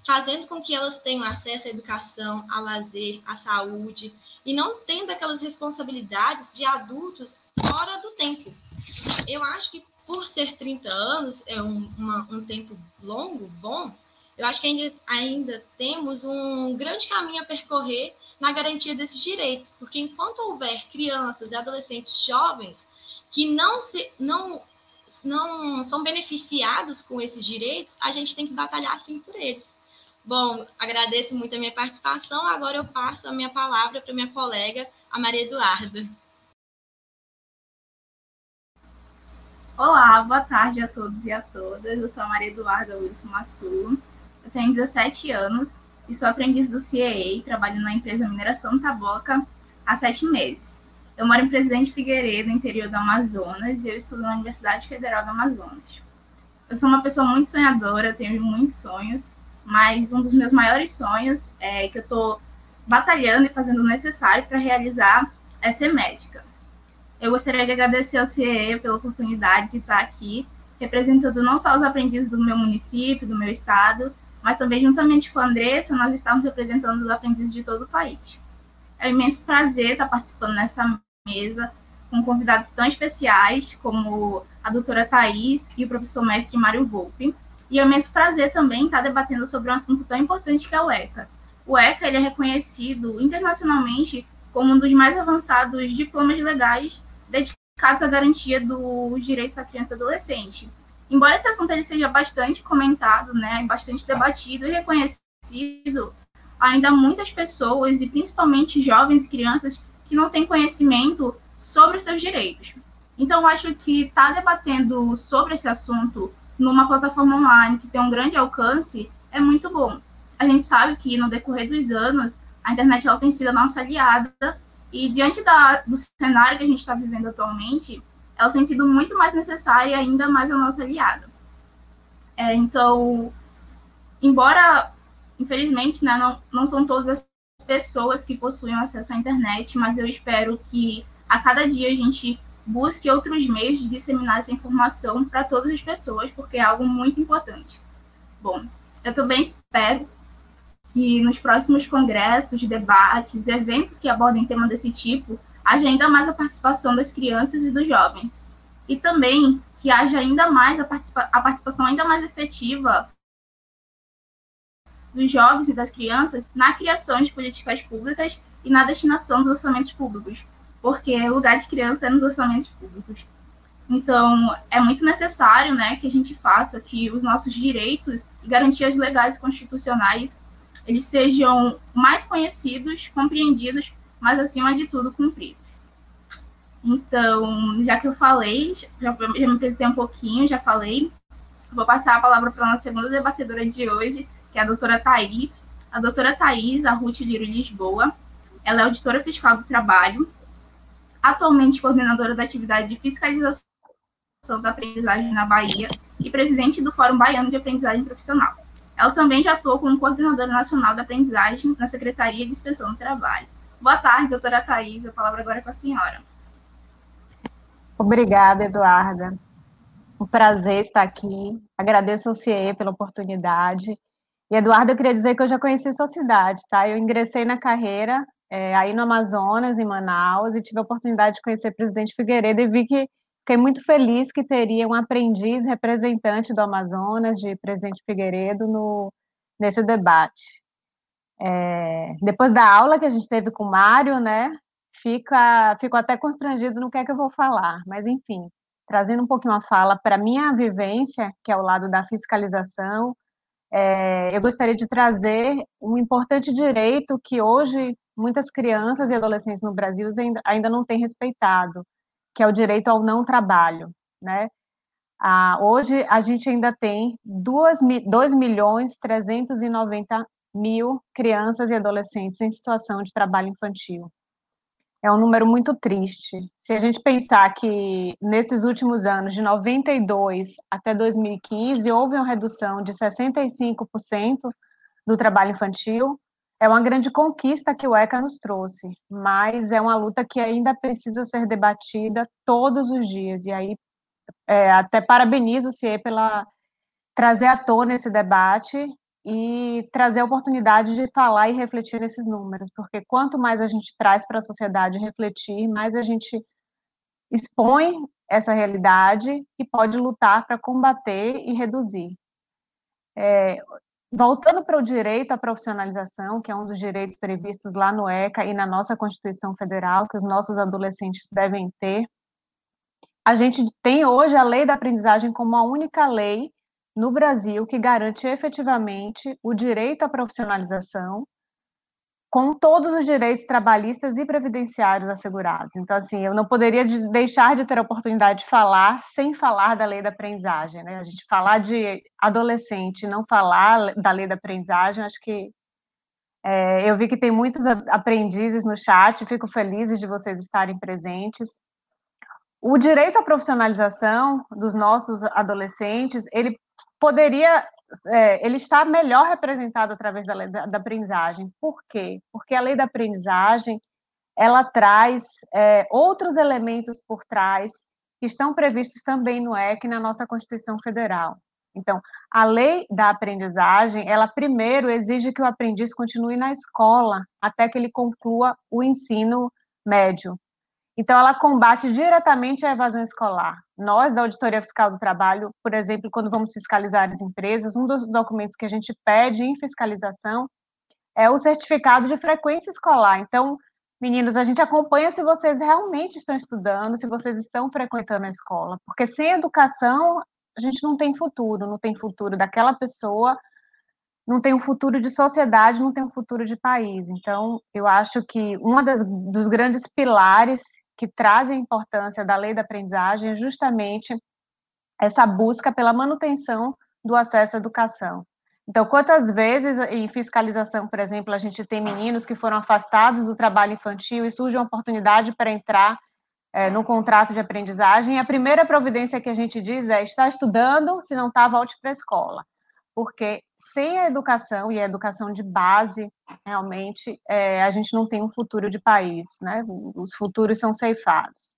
G: fazendo com que elas tenham acesso à educação, a lazer, à saúde, e não tendo aquelas responsabilidades de adultos fora do tempo. Eu acho que por ser 30 anos, é um, uma, um tempo longo, bom, eu acho que ainda, ainda temos um grande caminho a percorrer na garantia desses direitos, porque enquanto houver crianças e adolescentes jovens que não se não não são beneficiados com esses direitos, a gente tem que batalhar sim por eles. Bom, agradeço muito a minha participação. Agora eu passo a minha palavra para minha colega, a Maria Eduarda.
H: Olá, boa tarde a todos e a todas. Eu sou a Maria Eduarda Wilson Massulo. Eu tenho 17 anos e sou aprendiz do CIEA, trabalho na empresa Mineração Taboca há sete meses. Eu moro em Presidente Figueiredo, interior do Amazonas, e eu estudo na Universidade Federal do Amazonas. Eu sou uma pessoa muito sonhadora, tenho muitos sonhos, mas um dos meus maiores sonhos é que eu estou batalhando e fazendo o necessário para realizar é ser médica. Eu gostaria de agradecer ao CIE pela oportunidade de estar aqui, representando não só os aprendizes do meu município, do meu estado, mas também juntamente com a Andressa, nós estamos representando os aprendizes de todo o país. É um imenso prazer estar participando nessa mesa com convidados tão especiais como a doutora Thais e o professor mestre Mário Volpe. E é um imenso prazer também estar debatendo sobre um assunto tão importante que é o ECA. O ECA ele é reconhecido internacionalmente como um dos mais avançados diplomas legais dedicados à garantia dos direitos da criança e adolescente. Embora esse assunto ele seja bastante comentado, né, bastante debatido e reconhecido, ainda muitas pessoas, e principalmente jovens e crianças, que não tem conhecimento sobre os seus direitos. Então, acho que estar tá debatendo sobre esse assunto numa plataforma online que tem um grande alcance é muito bom. A gente sabe que no decorrer dos anos a internet ela tem sido a nossa aliada e diante da, do cenário que a gente está vivendo atualmente, ela tem sido muito mais necessária e ainda mais a nossa aliada. É, então, embora infelizmente né, não, não são todas as pessoas que possuem acesso à internet, mas eu espero que a cada dia a gente busque outros meios de disseminar essa informação para todas as pessoas, porque é algo muito importante. Bom, eu também espero que nos próximos congressos, debates, eventos que abordem tema desse tipo, haja ainda mais a participação das crianças e dos jovens. E também que haja ainda mais a, participa a participação ainda mais efetiva dos jovens e das crianças na criação de políticas públicas e na destinação dos orçamentos públicos, porque o lugar de criança é nos orçamentos públicos. Então, é muito necessário né, que a gente faça que os nossos direitos e garantias legais e constitucionais eles sejam mais conhecidos, compreendidos mas acima de tudo cumpridos. Então, já que eu falei, já, já me apresentei um pouquinho, já falei, vou passar a palavra para a nossa segunda debatedora de hoje, que é a doutora Thais. A doutora Thais, a Ruth Liro Lisboa, ela é auditora fiscal do trabalho, atualmente coordenadora da atividade de fiscalização da aprendizagem na Bahia e presidente do Fórum Baiano de Aprendizagem Profissional. Ela também já atuou como coordenadora nacional da aprendizagem na Secretaria de Inspeção do Trabalho. Boa tarde, doutora Thais. A palavra agora é com a senhora.
I: Obrigada, Eduarda. Um prazer estar aqui. Agradeço ao CIE pela oportunidade. E, Eduardo, eu queria dizer que eu já conheci sua cidade, tá? Eu ingressei na carreira é, aí no Amazonas, em Manaus, e tive a oportunidade de conhecer o presidente Figueiredo e vi que fiquei muito feliz que teria um aprendiz representante do Amazonas, de presidente Figueiredo, no, nesse debate. É, depois da aula que a gente teve com o Mário, né, fica, fico até constrangido no que é que eu vou falar, mas enfim, trazendo um pouquinho a fala para minha vivência, que é o lado da fiscalização, é, eu gostaria de trazer um importante direito que hoje muitas crianças e adolescentes no Brasil ainda, ainda não têm respeitado, que é o direito ao não trabalho, né? Ah, hoje a gente ainda tem 2, 2 milhões 390 mil crianças e adolescentes em situação de trabalho infantil. É um número muito triste. Se a gente pensar que nesses últimos anos, de 92 até 2015, houve uma redução de 65% do trabalho infantil, é uma grande conquista que o ECA nos trouxe, mas é uma luta que ainda precisa ser debatida todos os dias. E aí, é, até parabenizo o CIE pela trazer à tona esse debate e trazer a oportunidade de falar e refletir nesses números, porque quanto mais a gente traz para a sociedade refletir, mais a gente expõe essa realidade e pode lutar para combater e reduzir. É, Voltando para o direito à profissionalização, que é um dos direitos previstos lá no ECA e na nossa Constituição Federal, que os nossos adolescentes devem ter, a gente tem hoje a lei da aprendizagem como a única lei no Brasil que garante efetivamente o direito à profissionalização com todos os direitos trabalhistas e previdenciários assegurados. Então, assim, eu não poderia deixar de ter a oportunidade de falar sem falar da lei da aprendizagem, né? A gente falar de adolescente, não falar da lei da aprendizagem, acho que é, eu vi que tem muitos aprendizes no chat, fico feliz de vocês estarem presentes. O direito à profissionalização dos nossos adolescentes, ele poderia é, ele está melhor representado através da lei da, da, aprendizagem. Por quê? Porque a lei da aprendizagem ela traz é, outros elementos por trás que estão previstos também no EC na nossa Constituição Federal. Então, a lei da aprendizagem, ela primeiro exige que o aprendiz continue na escola até que ele conclua o ensino médio. Então, ela combate diretamente a evasão escolar. Nós, da Auditoria Fiscal do Trabalho, por exemplo, quando vamos fiscalizar as empresas, um dos documentos que a gente pede em fiscalização é o certificado de frequência escolar. Então, meninos, a gente acompanha se vocês realmente estão estudando, se vocês estão frequentando a escola, porque sem educação, a gente não tem futuro, não tem futuro daquela pessoa, não tem um futuro de sociedade, não tem um futuro de país. Então, eu acho que um dos grandes pilares que trazem a importância da lei da aprendizagem é justamente essa busca pela manutenção do acesso à educação. Então, quantas vezes em fiscalização, por exemplo, a gente tem meninos que foram afastados do trabalho infantil e surge uma oportunidade para entrar é, no contrato de aprendizagem, e a primeira providência que a gente diz é: está estudando, se não está, volte para a escola porque sem a educação e a educação de base, realmente, é, a gente não tem um futuro de país, né? Os futuros são ceifados.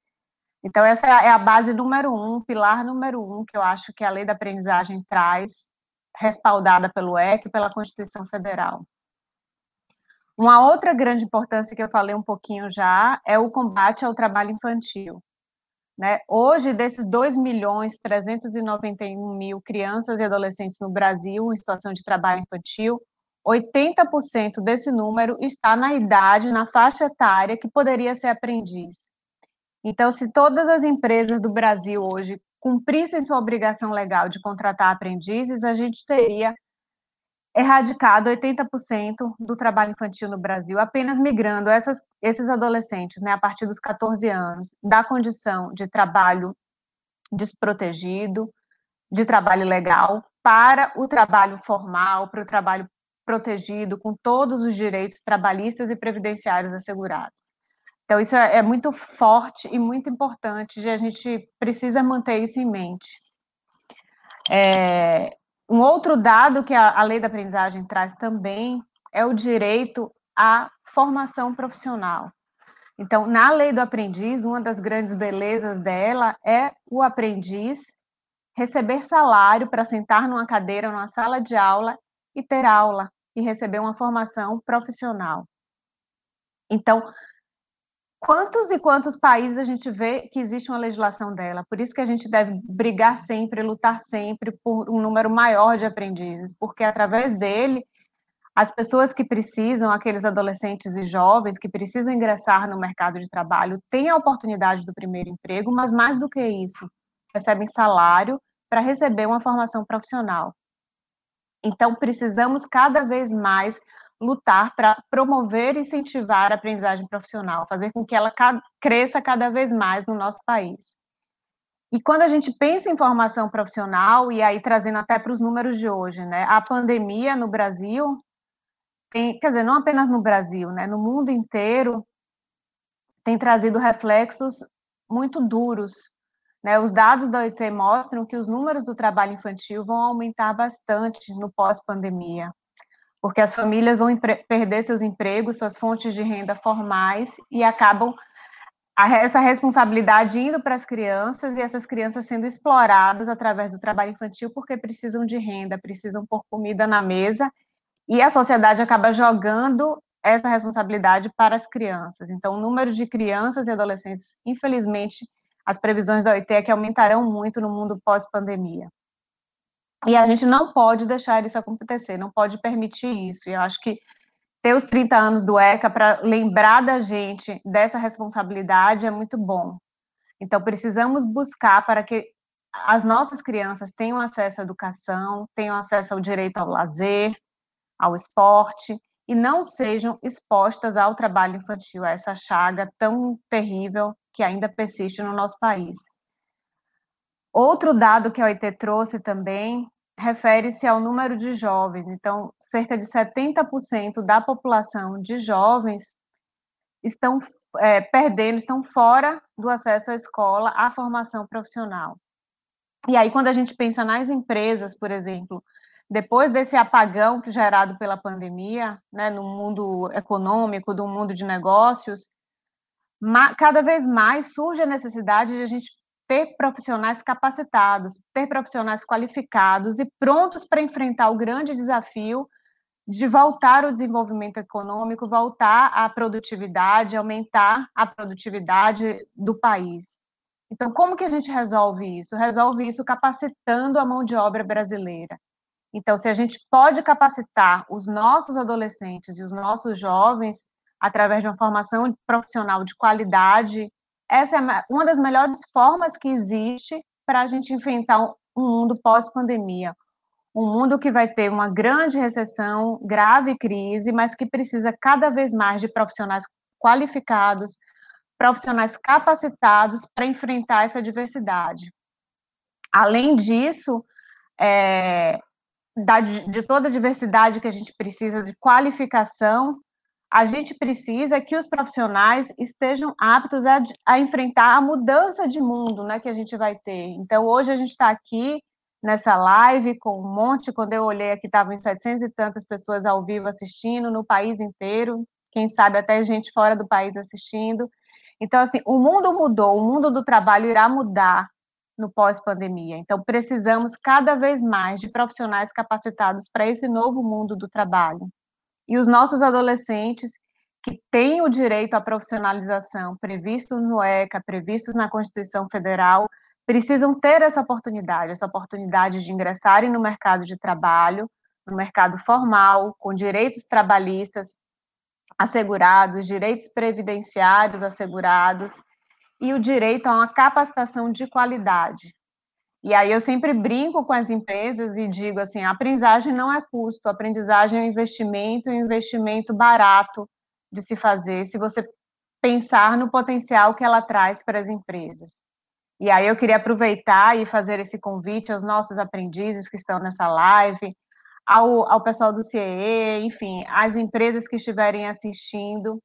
I: Então, essa é a base número um, pilar número um, que eu acho que a lei da aprendizagem traz, respaldada pelo EC e pela Constituição Federal. Uma outra grande importância que eu falei um pouquinho já é o combate ao trabalho infantil. Né? Hoje, desses 2 milhões 391 mil crianças e adolescentes no Brasil em situação de trabalho infantil, 80% desse número está na idade, na faixa etária que poderia ser aprendiz. Então, se todas as empresas do Brasil hoje cumprissem sua obrigação legal de contratar aprendizes, a gente teria erradicado 80% do trabalho infantil no Brasil, apenas migrando essas, esses adolescentes, né, a partir dos 14 anos, da condição de trabalho desprotegido, de trabalho legal, para o trabalho formal, para o trabalho protegido, com todos os direitos trabalhistas e previdenciários assegurados. Então, isso é, é muito forte e muito importante, e a gente precisa manter isso em mente. É, um outro dado que a, a lei da aprendizagem traz também é o direito à formação profissional. Então, na lei do aprendiz, uma das grandes belezas dela é o aprendiz receber salário para sentar numa cadeira, numa sala de aula e ter aula e receber uma formação profissional. Então, quantos e quantos países a gente vê que existe uma legislação dela? Por isso que a gente deve brigar sempre, lutar sempre por um número maior de aprendizes, porque através dele as pessoas que precisam, aqueles adolescentes e jovens que precisam ingressar no mercado de trabalho, têm a oportunidade do primeiro emprego, mas mais do que isso, recebem salário para receber uma formação profissional. Então, precisamos cada vez mais lutar para promover e incentivar a aprendizagem profissional, fazer com que ela cresça cada vez mais no nosso país. E quando a gente pensa em formação profissional, e aí trazendo até para os números de hoje, né, a pandemia no Brasil, tem, quer dizer, não apenas no Brasil, né, no mundo inteiro, tem trazido reflexos muito duros. Né, os dados da OIT mostram que os números do trabalho infantil vão aumentar bastante no pós-pandemia porque as famílias vão perder seus empregos, suas fontes de renda formais e acabam essa responsabilidade indo para as crianças e essas crianças sendo exploradas através do trabalho infantil porque precisam de renda, precisam pôr comida na mesa e a sociedade acaba jogando essa responsabilidade para as crianças. Então, o número de crianças e adolescentes, infelizmente, as previsões da OIT é que aumentarão muito no mundo pós-pandemia. E a gente não pode deixar isso acontecer, não pode permitir isso. E eu acho que ter os 30 anos do ECA para lembrar da gente dessa responsabilidade é muito bom. Então, precisamos buscar para que as nossas crianças tenham acesso à educação, tenham acesso ao direito ao lazer, ao esporte, e não sejam expostas ao trabalho infantil, a essa chaga tão terrível que ainda persiste no nosso país. Outro dado que a OIT trouxe também refere-se ao número de jovens. Então, cerca de 70% da população de jovens estão é, perdendo, estão fora do acesso à escola, à formação profissional. E aí, quando a gente pensa nas empresas, por exemplo, depois desse apagão que gerado pela pandemia, né, no mundo econômico, do mundo de negócios, cada vez mais surge a necessidade de a gente ter profissionais capacitados, ter profissionais qualificados e prontos para enfrentar o grande desafio de voltar o desenvolvimento econômico, voltar a produtividade, aumentar a produtividade do país. Então, como que a gente resolve isso? Resolve isso capacitando a mão de obra brasileira. Então, se a gente pode capacitar os nossos adolescentes e os nossos jovens através de uma formação profissional de qualidade essa é uma das melhores formas que existe para a gente enfrentar um mundo pós-pandemia. Um mundo que vai ter uma grande recessão, grave crise, mas que precisa cada vez mais de profissionais qualificados, profissionais capacitados para enfrentar essa diversidade. Além disso, é, da, de toda a diversidade que a gente precisa de qualificação, a gente precisa que os profissionais estejam aptos a, a, enfrentar a mudança de mundo né, que a gente vai ter. Então, hoje a gente está aqui nessa live com um monte, quando eu olhei aqui, estavam em 700 e tantas pessoas ao vivo assistindo, no país inteiro, quem sabe até gente fora do país assistindo. Então, assim, o mundo mudou, o mundo do trabalho irá mudar no pós-pandemia. Então, precisamos cada vez mais de profissionais capacitados para esse novo mundo do trabalho. E os nossos adolescentes que têm o direito à profissionalização previsto no ECA, previstos na Constituição Federal, precisam ter essa oportunidade, essa oportunidade de ingressarem no mercado de trabalho, no mercado formal, com direitos trabalhistas assegurados, direitos previdenciários assegurados e o direito a uma capacitação de qualidade. E aí eu sempre brinco com as empresas e digo assim, a aprendizagem não é custo, a aprendizagem é um investimento, um investimento barato de se fazer, se você pensar no potencial que ela traz para as empresas. E aí eu queria aproveitar e fazer esse convite aos nossos aprendizes que estão nessa live, ao, ao pessoal do CEE, enfim, às empresas que estiverem assistindo,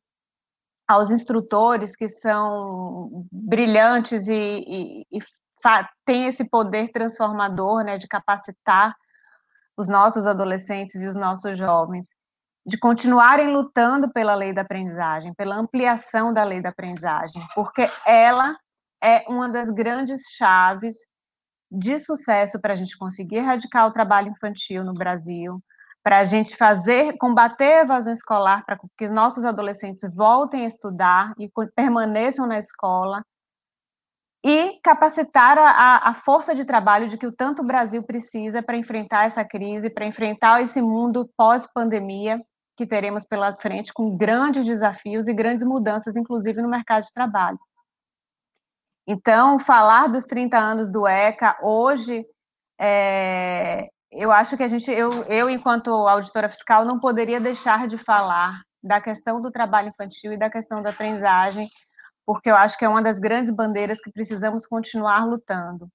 I: aos instrutores que são brilhantes e, e, e têm esse poder transformador, né, de capacitar os nossos adolescentes e os nossos jovens, de continuarem lutando pela lei da aprendizagem, pela ampliação da lei da aprendizagem, porque ela é uma das grandes chaves de sucesso para a gente conseguir erradicar o trabalho infantil no Brasil, para a gente fazer, combater a evasão escolar, para que nossos adolescentes voltem a estudar e permaneçam na escola, e capacitar a, a força de trabalho de que o tanto o Brasil precisa para enfrentar essa crise, para enfrentar esse mundo pós-pandemia que teremos pela frente, com grandes desafios e grandes mudanças, inclusive no mercado de trabalho. Então, falar dos 30 anos do ECA hoje, é, eu acho que a gente, eu, eu, enquanto auditora fiscal, não poderia deixar de falar da questão do trabalho infantil e da questão da aprendizagem, porque eu acho que é uma das grandes bandeiras que precisamos continuar lutando.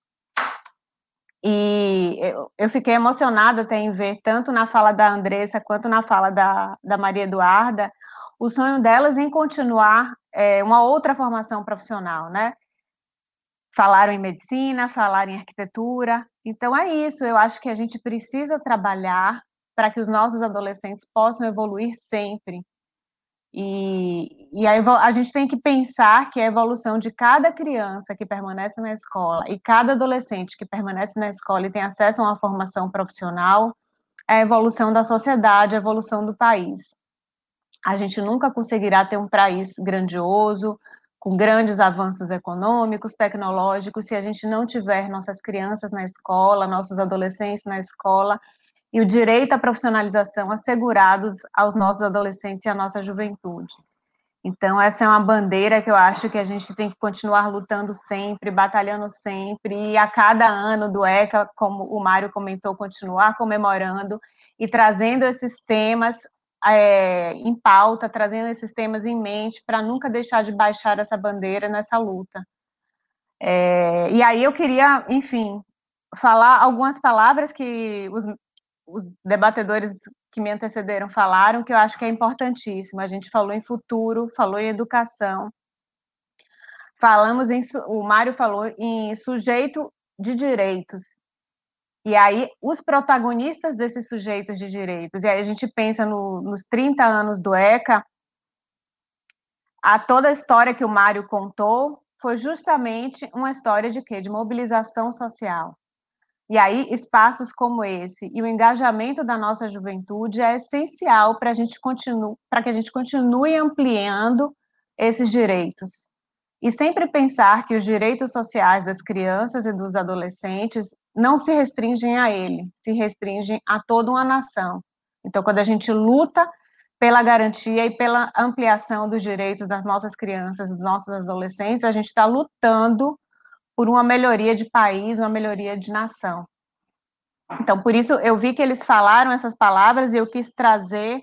I: E eu, fiquei emocionada até em ver, tanto na fala da Andressa quanto na fala da, da Maria Eduarda, o sonho delas em continuar é, uma outra formação profissional, né? falaram em medicina, falaram em arquitetura. Então é isso, eu acho que a gente precisa trabalhar para que os nossos adolescentes possam evoluir sempre. E, e a, a gente tem que pensar que a evolução de cada criança que permanece na escola e cada adolescente que permanece na escola e tem acesso a uma formação profissional é a evolução da sociedade, a evolução do país. A gente nunca conseguirá ter um país grandioso, com grandes avanços econômicos, tecnológicos, se a gente não tiver nossas crianças na escola, nossos adolescentes na escola, e o direito à profissionalização assegurados aos nossos adolescentes e à nossa juventude. Então, essa é uma bandeira que eu acho que a gente tem que continuar lutando sempre, batalhando sempre, e a cada ano do ECA, como o Mário comentou, continuar comemorando e trazendo esses temas é, em pauta, trazendo esses temas em mente, para nunca deixar de baixar essa bandeira nessa luta. É, e aí eu queria, enfim, falar algumas palavras que os, os debatedores que me antecederam falaram, que eu acho que é importantíssimo. A gente falou em futuro, falou em educação, falamos em, o Mário falou em sujeito de direitos, e aí, os protagonistas desses sujeitos de direitos, e aí a gente pensa no, nos 30 anos do ECA, a toda a história que o Mário contou foi justamente uma história de quê? De mobilização social. E aí, espaços como esse e o engajamento da nossa juventude é essencial para que a gente continue ampliando esses direitos. E sempre pensar que os direitos sociais das crianças e dos adolescentes não se restringem a ele, se restringem a toda uma nação. Então, quando a gente luta pela garantia e pela ampliação dos direitos das nossas crianças, dos nossos adolescentes, a gente está lutando por uma melhoria de país, uma melhoria de nação. Então, por isso, eu vi que eles falaram essas palavras e eu quis trazer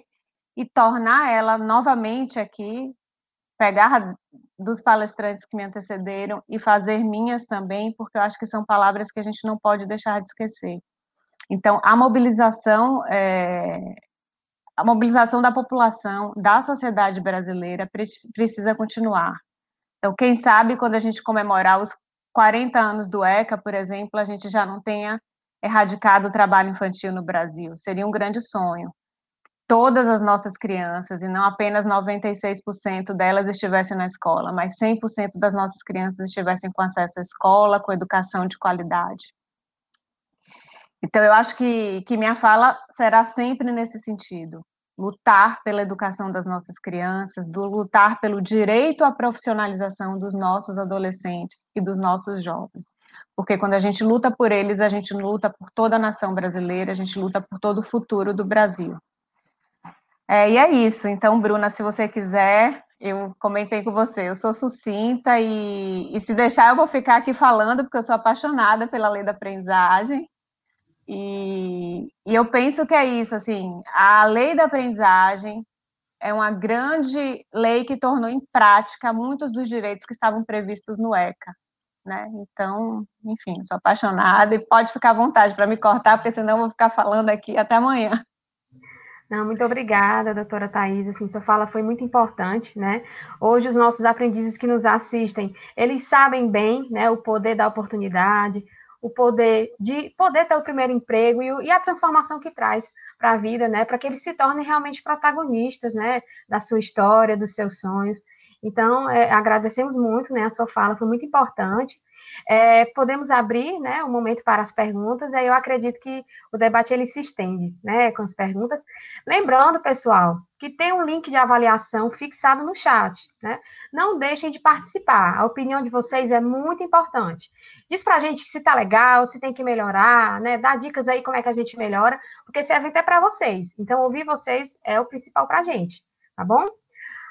I: e tornar ela novamente aqui, pegar dos palestrantes que me antecederam e fazer minhas também, porque eu acho que são palavras que a gente não pode deixar de esquecer. Então, a mobilização, é, a mobilização da população, da sociedade brasileira precisa continuar. Então, quem sabe quando a gente comemorar os 40 anos do ECA, por exemplo, a gente já não tenha erradicado o trabalho infantil no Brasil. Seria um grande sonho todas as nossas crianças, e não apenas 96% delas estivessem na escola, mas 100% das nossas crianças estivessem com acesso à escola, com educação de qualidade. Então, eu acho que, que minha fala será sempre nesse sentido, lutar pela educação das nossas crianças, do lutar pelo direito à profissionalização dos nossos adolescentes e dos nossos jovens. Porque quando a gente luta por eles, a gente luta por toda a nação brasileira, a gente luta por todo o futuro do Brasil. É, e é isso. Então, Bruna, se você quiser, eu comentei com você, eu sou sucinta e, e se deixar eu vou ficar aqui falando, porque eu sou apaixonada pela lei da aprendizagem. E, e eu penso que é isso, assim, a lei da aprendizagem é uma grande lei que tornou em prática muitos dos direitos que estavam previstos no ECA. Né? Então, enfim, sou apaixonada e pode ficar à vontade para me cortar, porque senão eu vou ficar falando aqui até amanhã.
A: Não, muito obrigada, doutora Thais, assim, sua fala foi muito importante, né? Hoje os nossos aprendizes que nos assistem, eles sabem bem, né, o poder da oportunidade, o poder de poder ter o primeiro emprego e, e a transformação que traz para a vida, né, para que eles se tornem realmente protagonistas, né, da sua história, dos seus sonhos. Então, é, agradecemos muito, né, a sua fala foi muito importante. É, podemos abrir, né, um momento para as perguntas, aí eu acredito que o debate ele se estende, né, com as perguntas. Lembrando, pessoal, que tem um link de avaliação fixado no chat, né? Não deixem de participar, a opinião de vocês é muito importante. Diz pra gente se tá legal, se tem que melhorar, né? Dá dicas aí como é que a gente melhora, porque esse evento é para vocês. Então, ouvir vocês é o principal pra gente, tá bom?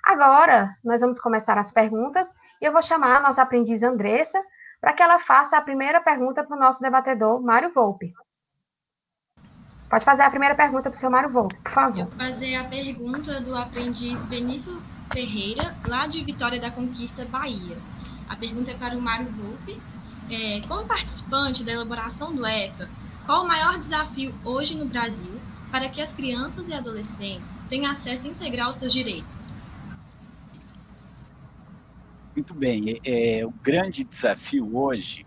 A: Agora, nós vamos começar as perguntas eu vou chamar a nossa aprendiz Andressa para que ela faça a primeira pergunta para o nosso debatedor, Mário Volpe. Pode fazer a primeira pergunta para o seu Mário Volpe, por favor.
G: Eu vou fazer a pergunta do aprendiz Benício Ferreira, lá de Vitória da Conquista, Bahia. A pergunta é para o Mário Volpe. É, como participante da elaboração do ECA, qual o maior desafio hoje no Brasil para que as crianças e adolescentes tenham acesso integral aos seus direitos?
F: Muito bem. É, o grande desafio hoje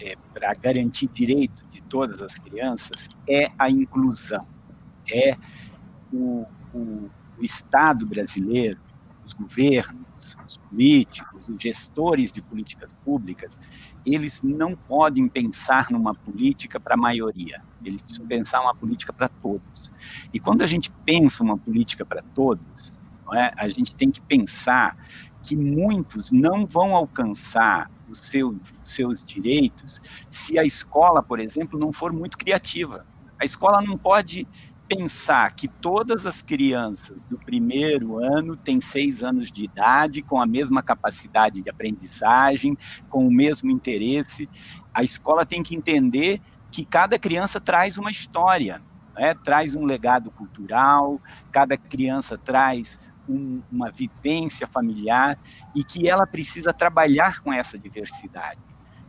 F: é, para garantir direito de todas as crianças é a inclusão. É o, o, o Estado brasileiro, os governos, os políticos, os gestores de políticas públicas, eles não podem pensar numa política para a maioria. Eles precisam pensar uma política para todos. E quando a gente pensa uma política para todos, é, a gente tem que pensar que muitos não vão alcançar os seu, seus direitos se a escola, por exemplo, não for muito criativa. A escola não pode pensar que todas as crianças do primeiro ano têm seis anos de idade, com a mesma capacidade de aprendizagem, com o mesmo interesse. A escola tem que entender que cada criança traz uma história, né? traz um legado cultural, cada criança traz um, uma vivência familiar e que ela precisa trabalhar com essa diversidade.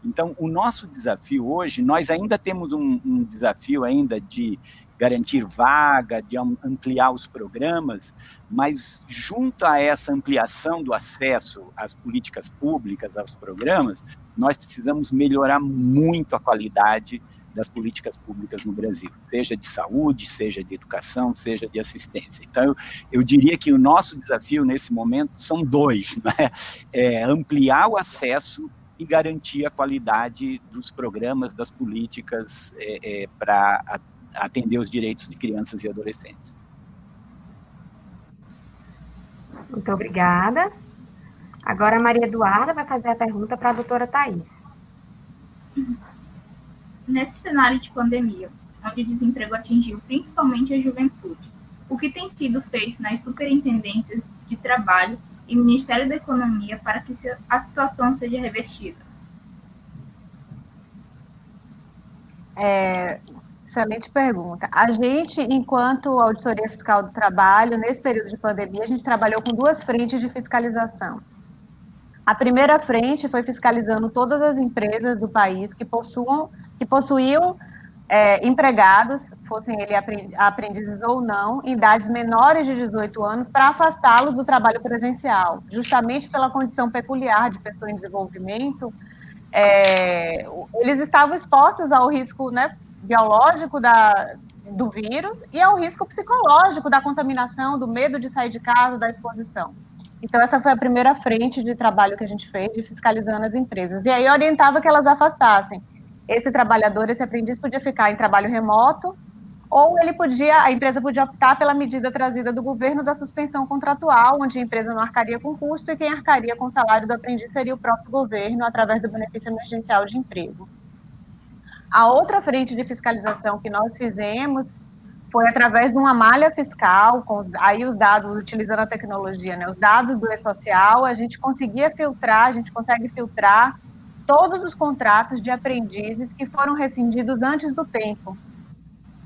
F: Então, o nosso desafio hoje, nós ainda temos um, um desafio ainda de garantir vaga, de ampliar os programas, mas junto a essa ampliação do acesso às políticas públicas, aos programas, nós precisamos melhorar muito a qualidade das políticas públicas no Brasil, seja de saúde, seja de educação, seja de assistência. Então, eu, eu diria que o nosso desafio nesse momento são dois, né? É ampliar o acesso e garantir a qualidade dos programas, das políticas é, é, para atender os direitos de crianças e adolescentes.
A: Muito obrigada. Agora a Maria Eduarda vai fazer a pergunta para a doutora Thais.
H: Nesse cenário de pandemia, onde o desemprego atingiu principalmente a juventude, o que tem sido feito nas superintendências de trabalho e Ministério da Economia para que a situação seja revertida?
I: É, excelente pergunta. A gente, enquanto Auditoria Fiscal do Trabalho, nesse período de pandemia, a gente trabalhou com duas frentes de fiscalização. A primeira frente foi fiscalizando todas as empresas do país que possuam que possuíam é, empregados, fossem ele aprendizes ou não, em idades menores de 18 anos, para afastá-los do trabalho presencial, justamente pela condição peculiar de pessoa em desenvolvimento. É, eles estavam expostos ao risco né, biológico da, do vírus e ao risco psicológico da contaminação, do medo de sair de casa, da exposição. Então, essa foi a primeira frente de trabalho que a gente fez, de fiscalizando as empresas. E aí orientava que elas afastassem esse trabalhador, esse aprendiz podia ficar em trabalho remoto, ou ele podia, a empresa podia optar pela medida trazida do governo da suspensão contratual, onde a empresa não arcaria com custo e quem arcaria com o salário do aprendiz seria o próprio governo, através do benefício emergencial de emprego. A outra frente de fiscalização que nós fizemos foi através de uma malha fiscal, com aí os dados, utilizando a tecnologia, né, os dados do e-social, a gente conseguia filtrar, a gente consegue filtrar todos os contratos de aprendizes que foram rescindidos antes do tempo.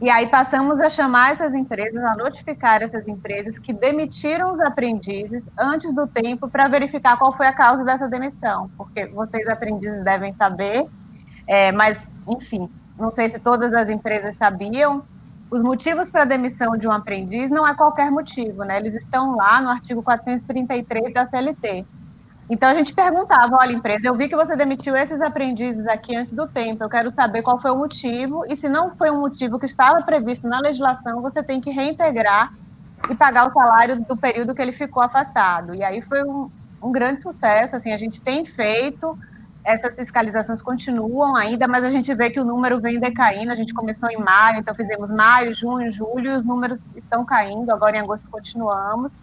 I: E aí passamos a chamar essas empresas, a notificar essas empresas que demitiram os aprendizes antes do tempo para verificar qual foi a causa dessa demissão, porque vocês aprendizes devem saber, é, mas enfim, não sei se todas as empresas sabiam, os motivos para a demissão de um aprendiz não é qualquer motivo, né? Eles estão lá no artigo 433 da CLT. Então a gente perguntava, olha, empresa, eu vi que você demitiu esses aprendizes aqui antes do tempo, eu quero saber qual foi o motivo, e se não foi um motivo que estava previsto na legislação, você tem que reintegrar e pagar o salário do período que ele ficou afastado. E aí foi um, um grande sucesso, assim, a gente tem feito, essas fiscalizações continuam ainda, mas a gente vê que o número vem decaindo, a gente começou em maio, então fizemos maio, junho, julho, e os números estão caindo, agora em agosto continuamos,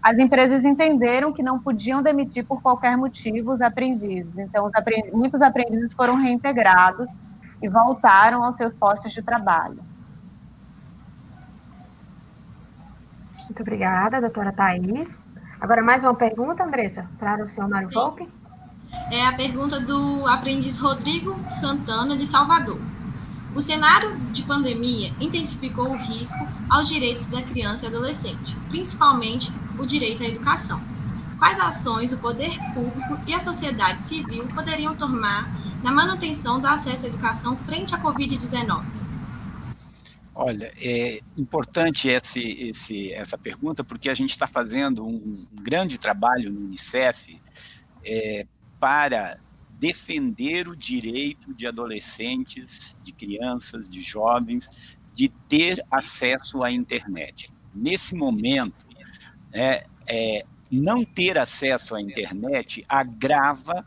I: as empresas entenderam que não podiam demitir por qualquer motivo os aprendizes. Então, os aprendiz, muitos aprendizes foram reintegrados e voltaram aos seus postos de trabalho.
A: Muito obrigada, doutora Thais. Agora, mais uma pergunta, Andressa, para o senhor Mário Volpe.
G: É a pergunta do aprendiz Rodrigo Santana, de Salvador. O cenário de pandemia intensificou o risco aos direitos da criança e adolescente, principalmente o direito à educação. Quais ações o poder público e a sociedade civil poderiam tomar na manutenção do acesso à educação frente à Covid-19?
F: Olha, é importante esse, esse, essa pergunta porque a gente está fazendo um, grande trabalho no Unicef é, para defender o direito de adolescentes, de crianças, de jovens, de ter acesso à internet. Nesse momento, é, é, não ter acesso à internet agrava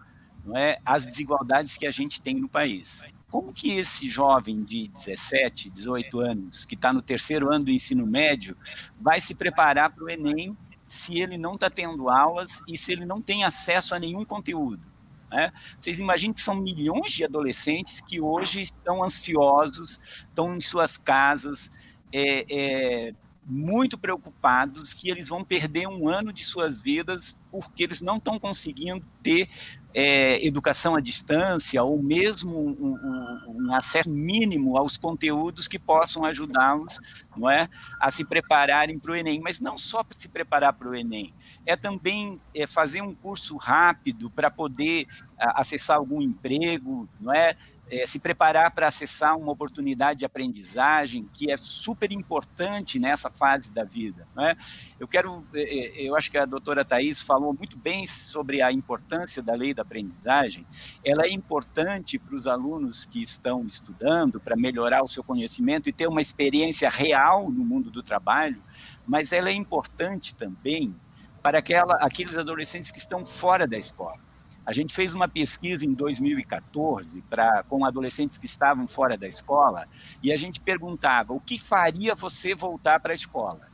F: é, as desigualdades que a gente tem no país. Como que esse jovem de 17, 18 anos, que está no terceiro ano do ensino médio, vai se preparar para o Enem se ele não está tendo aulas e se ele não tem acesso a nenhum conteúdo? Né? Vocês imaginem que são milhões de adolescentes que hoje estão ansiosos, estão em suas casas, é, é, muito preocupados que eles vão perder um ano de suas vidas porque eles não estão conseguindo ter é, educação à distância ou mesmo um, um, acesso mínimo aos conteúdos que possam ajudá-los não é, a se prepararem para o Enem, mas não só para se preparar para o Enem, é também é, fazer um curso rápido para poder a, acessar algum emprego, não é? É se preparar para acessar uma oportunidade de aprendizagem que é super importante nessa fase da vida. Não é? Eu quero, é, é, eu acho que a doutora Thais falou muito bem sobre a importância da lei da aprendizagem. Ela é importante para os alunos que estão estudando, para melhorar o seu conhecimento e ter uma experiência real no mundo do trabalho, mas ela é importante também para aquela, aqueles adolescentes que estão fora da escola. A gente fez uma pesquisa em 2014 pra, com adolescentes que estavam fora da escola e a gente perguntava o que faria você voltar para a escola.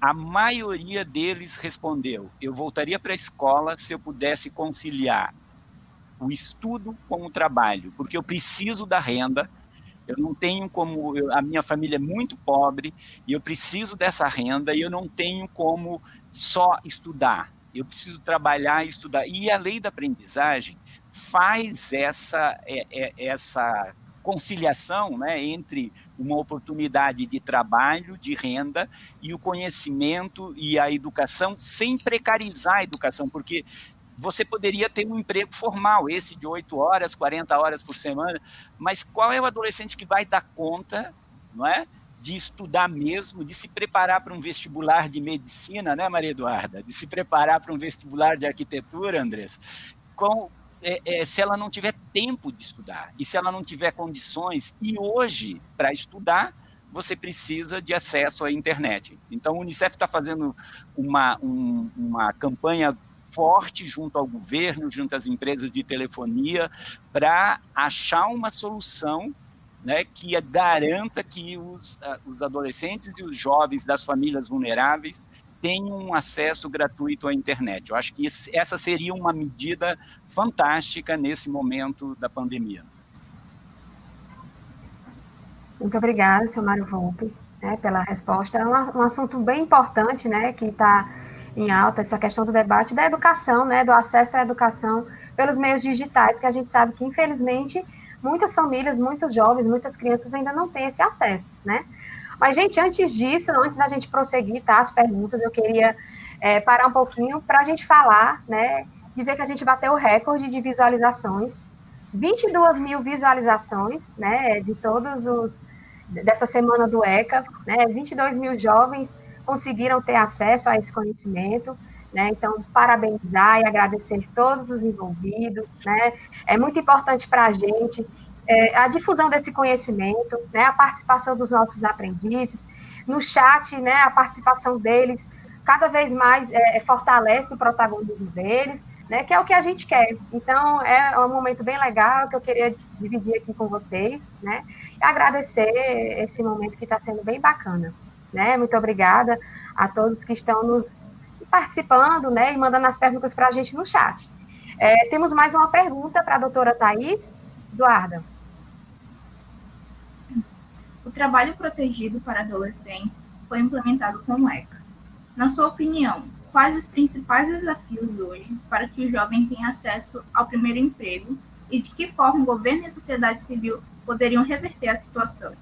F: A maioria deles respondeu: eu voltaria para a escola se eu pudesse conciliar o estudo com o trabalho, porque eu preciso da renda, eu não tenho como. Eu, a minha família é muito pobre e eu preciso dessa renda e eu não tenho como só estudar. Eu preciso trabalhar e estudar. E a lei da aprendizagem faz essa, é, é, essa conciliação né, entre uma oportunidade de trabalho, de renda, e o conhecimento e a educação, sem precarizar a educação, porque você poderia ter um emprego formal, esse de 8 horas, 40 horas por semana, mas qual é o adolescente que vai dar conta, não é? De estudar mesmo, de se preparar para um vestibular de medicina, né, Maria Eduarda? De se preparar para um vestibular de arquitetura, Andressa, com, é, é, se ela não tiver tempo de estudar e se ela não tiver condições. E hoje, para estudar, você precisa de acesso à internet. Então, o Unicef está fazendo uma, um, uma campanha forte junto ao governo, junto às empresas de telefonia, para achar uma solução né, que garanta que os, ah, os adolescentes e os jovens das famílias vulneráveis tenham um acesso gratuito à internet. Eu acho que esse, essa seria uma medida fantástica nesse momento da pandemia.
A: Muito obrigada, senhor Mário Volpe. né, pela resposta. É um, um assunto bem importante, né, que está em alta, essa questão do debate da educação, né, do acesso à educação pelos meios digitais, que a gente sabe que, infelizmente, muitas famílias, muitos jovens, muitas crianças ainda não têm esse acesso, né? Mas, gente, antes disso, antes da gente prosseguir, tá, as perguntas, eu queria é, parar um pouquinho para a gente falar, né, dizer que a gente bateu o recorde de visualizações, 22 mil visualizações, né, de todos os, dessa semana do ECA, né, 22 mil jovens conseguiram ter acesso a esse conhecimento, né, então parabenizar e agradecer todos os envolvidos, né, é muito importante para a gente é, a difusão desse conhecimento, né, a participação dos nossos aprendizes, no chat, né, a participação deles cada vez mais é, fortalece o protagonismo deles, né, que é o que a gente quer. Então, é um momento bem legal que eu queria dividir aqui com vocês, né, e agradecer esse momento que está sendo bem bacana, né, muito obrigada a todos que estão nos participando, né, e mandando as perguntas para a gente no chat. É, temos mais uma pergunta para a doutora Thais. Eduarda.
H: O trabalho protegido para adolescentes foi implementado com o ECA. Na sua opinião, quais os principais desafios hoje para que o jovem tenha acesso ao primeiro emprego e de que forma o governo e a sociedade civil poderiam reverter a situação?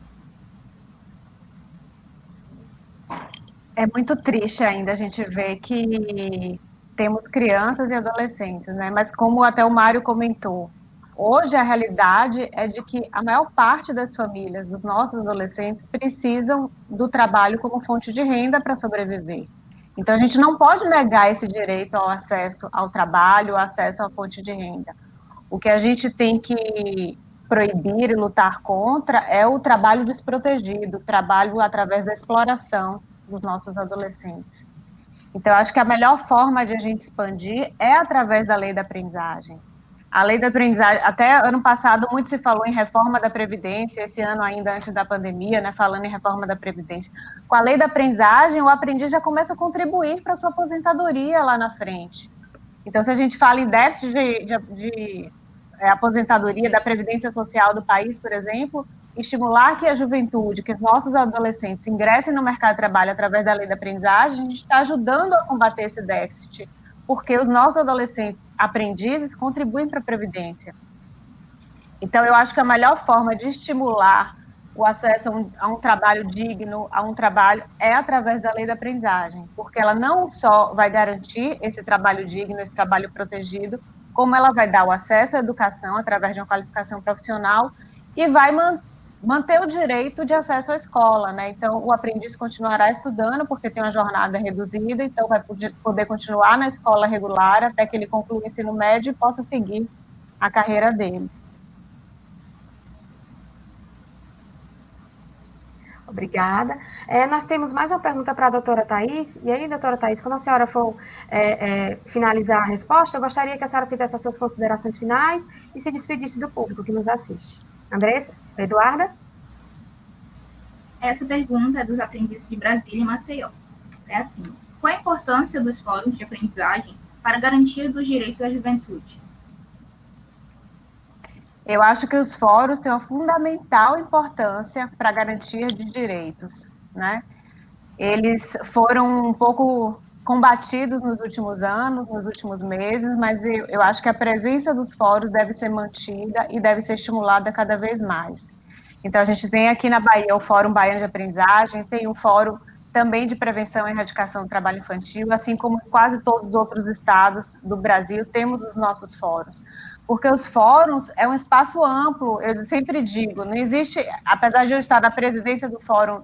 I: É muito triste ainda a gente ver que temos crianças e adolescentes, né? Mas como até o Mário comentou, hoje a realidade é de que a maior parte das famílias, dos nossos adolescentes, precisam do trabalho como fonte de renda para sobreviver. Então, a gente não pode negar esse direito ao acesso ao trabalho, ao acesso à fonte de renda. O que a gente tem que proibir e lutar contra é o trabalho desprotegido, o trabalho através da exploração dos nossos adolescentes. Então, acho que a melhor forma de a gente expandir é através da lei da aprendizagem. A lei da aprendizagem, até ano passado muito se falou em reforma da Previdência, esse ano ainda antes da pandemia, né, falando em reforma da Previdência. Com a lei da aprendizagem, o aprendiz já começa a contribuir para a sua aposentadoria lá na frente. Então, se a gente fala em déficit de, de, de é, aposentadoria da Previdência Social do país, por exemplo, estimular que a juventude, que os nossos adolescentes ingressem no mercado de trabalho através da lei da aprendizagem, a gente está ajudando a combater esse déficit porque os nossos adolescentes aprendizes contribuem para a Previdência. Então, eu acho que a melhor forma de estimular o acesso a um, a um, trabalho digno, a um trabalho, é através da lei da aprendizagem, porque ela não só vai garantir esse trabalho digno, esse trabalho protegido, como ela vai dar o acesso à educação através de uma qualificação profissional e vai manter manter o direito de acesso à escola, né? Então, o aprendiz continuará estudando, porque tem uma jornada reduzida, então vai poder continuar na escola regular até que ele conclua o ensino médio e possa seguir a carreira dele.
A: Obrigada. É, nós temos mais uma pergunta para a doutora Thais. E aí, doutora Thais, quando a senhora for é, é, finalizar a resposta, eu gostaria que a senhora fizesse as suas considerações finais e se despedisse do público que nos assiste. Andressa? Eduarda?
H: Essa pergunta é dos aprendizes de Brasília e Maceió. É assim: qual a importância dos fóruns de aprendizagem para a garantia dos direitos da juventude?
I: Eu acho que os fóruns têm uma fundamental importância para a garantia de direitos, né? Eles foram um pouco combatidos nos últimos anos, nos últimos meses, mas eu, eu acho que a presença dos fóruns deve ser mantida e deve ser estimulada cada vez mais. Então, a gente tem aqui na Bahia o Fórum Baiano de Aprendizagem, tem o Fórum também de Prevenção e Erradicação do Trabalho Infantil, assim como quase todos os outros estados do Brasil, temos os nossos fóruns. Porque os fóruns é um espaço amplo, eu sempre digo, não existe, apesar de eu estar na presidência do Fórum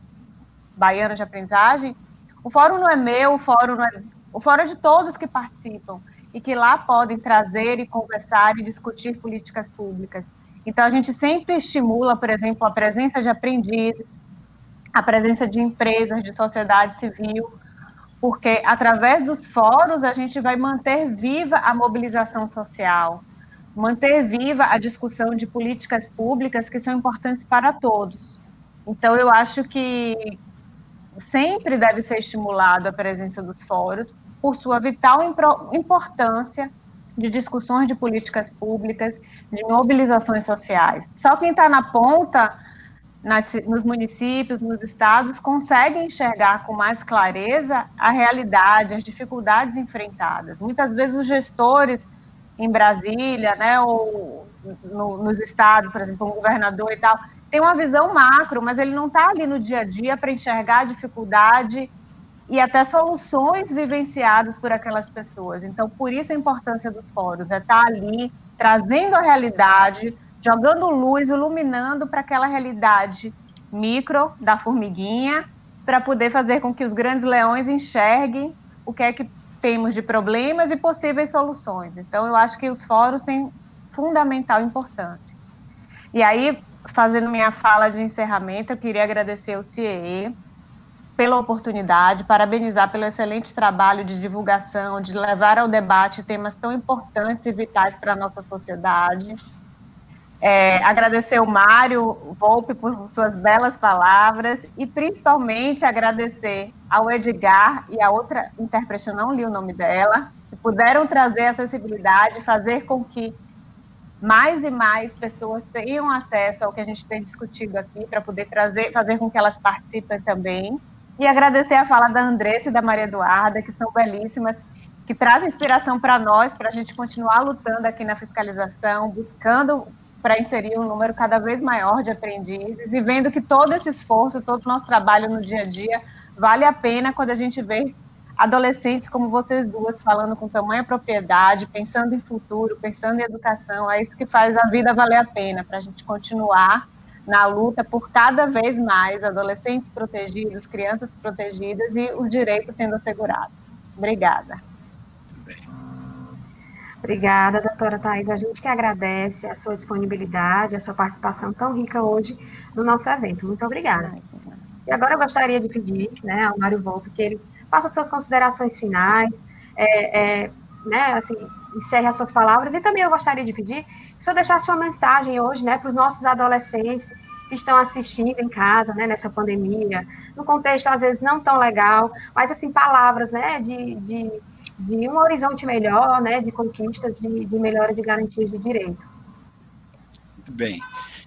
I: Baiano de Aprendizagem, o fórum não é meu, o fórum não é. O fórum é de todos que participam e que lá podem trazer e conversar e discutir políticas públicas. Então, a gente sempre estimula, por exemplo, a presença de aprendizes, a presença de empresas, de sociedade civil, porque através dos fóruns a gente vai manter viva a mobilização social, manter viva a discussão de políticas públicas que são importantes para todos. Então, eu acho que sempre deve ser estimulado a presença dos fóruns por sua vital importância de discussões de políticas públicas, de mobilizações sociais. Só quem está na ponta nas, nos municípios, nos estados, conseguem enxergar com mais clareza a realidade, as dificuldades enfrentadas. Muitas vezes os gestores em Brasília, né, ou no, nos estados, por exemplo, um governador e tal, tem uma visão macro, mas ele não está ali no dia a dia para enxergar a dificuldade e até soluções vivenciadas por aquelas pessoas. Então, por isso a importância dos fóruns, é estar tá ali trazendo a realidade, jogando luz, iluminando para aquela realidade micro da formiguinha, para poder fazer com que os grandes leões enxerguem o que é que temos de problemas e possíveis soluções. Então, eu acho que os fóruns têm fundamental importância. E aí, fazendo minha fala de encerramento, eu queria agradecer ao CIE pela oportunidade, parabenizar pelo excelente trabalho de divulgação, de levar ao debate temas tão importantes e vitais para a nossa sociedade. É, agradecer o Mário Volpe por suas belas palavras e principalmente agradecer ao Edgar e a outra intérprete, eu não li o nome dela, que puderam trazer acessibilidade, fazer com que mais e mais pessoas tenham acesso ao que a gente tem discutido aqui, para poder trazer, fazer com que elas participem também. E agradecer a fala da Andressa e da Maria Eduarda, que são belíssimas, que trazem inspiração para nós, para a gente continuar lutando aqui na fiscalização, buscando para inserir um número cada vez maior de aprendizes e vendo que todo esse esforço, todo o nosso trabalho no dia a dia vale a pena quando a gente vê adolescentes como vocês duas falando com tamanha propriedade, pensando em futuro, pensando em educação, é isso que faz a vida valer a pena, para a gente continuar na luta por cada vez mais adolescentes protegidos, crianças protegidas e os direitos sendo assegurados. Obrigada.
A: Obrigada, doutora Thais. A gente que agradece a sua disponibilidade, a sua participação tão rica hoje no nosso evento. Muito obrigada. E agora eu gostaria de pedir né, ao Mário Volpe que ele faça suas considerações finais, é, é, né, assim, encerre as suas palavras. E também eu gostaria de pedir que o senhor deixasse uma mensagem hoje né, para os nossos adolescentes que estão assistindo em casa, né, nessa pandemia, no contexto, às vezes, não tão legal, mas, assim, palavras, né, de, de, de um horizonte melhor, né, de conquistas, de, de melhora de garantias de direito.
F: Muito bem.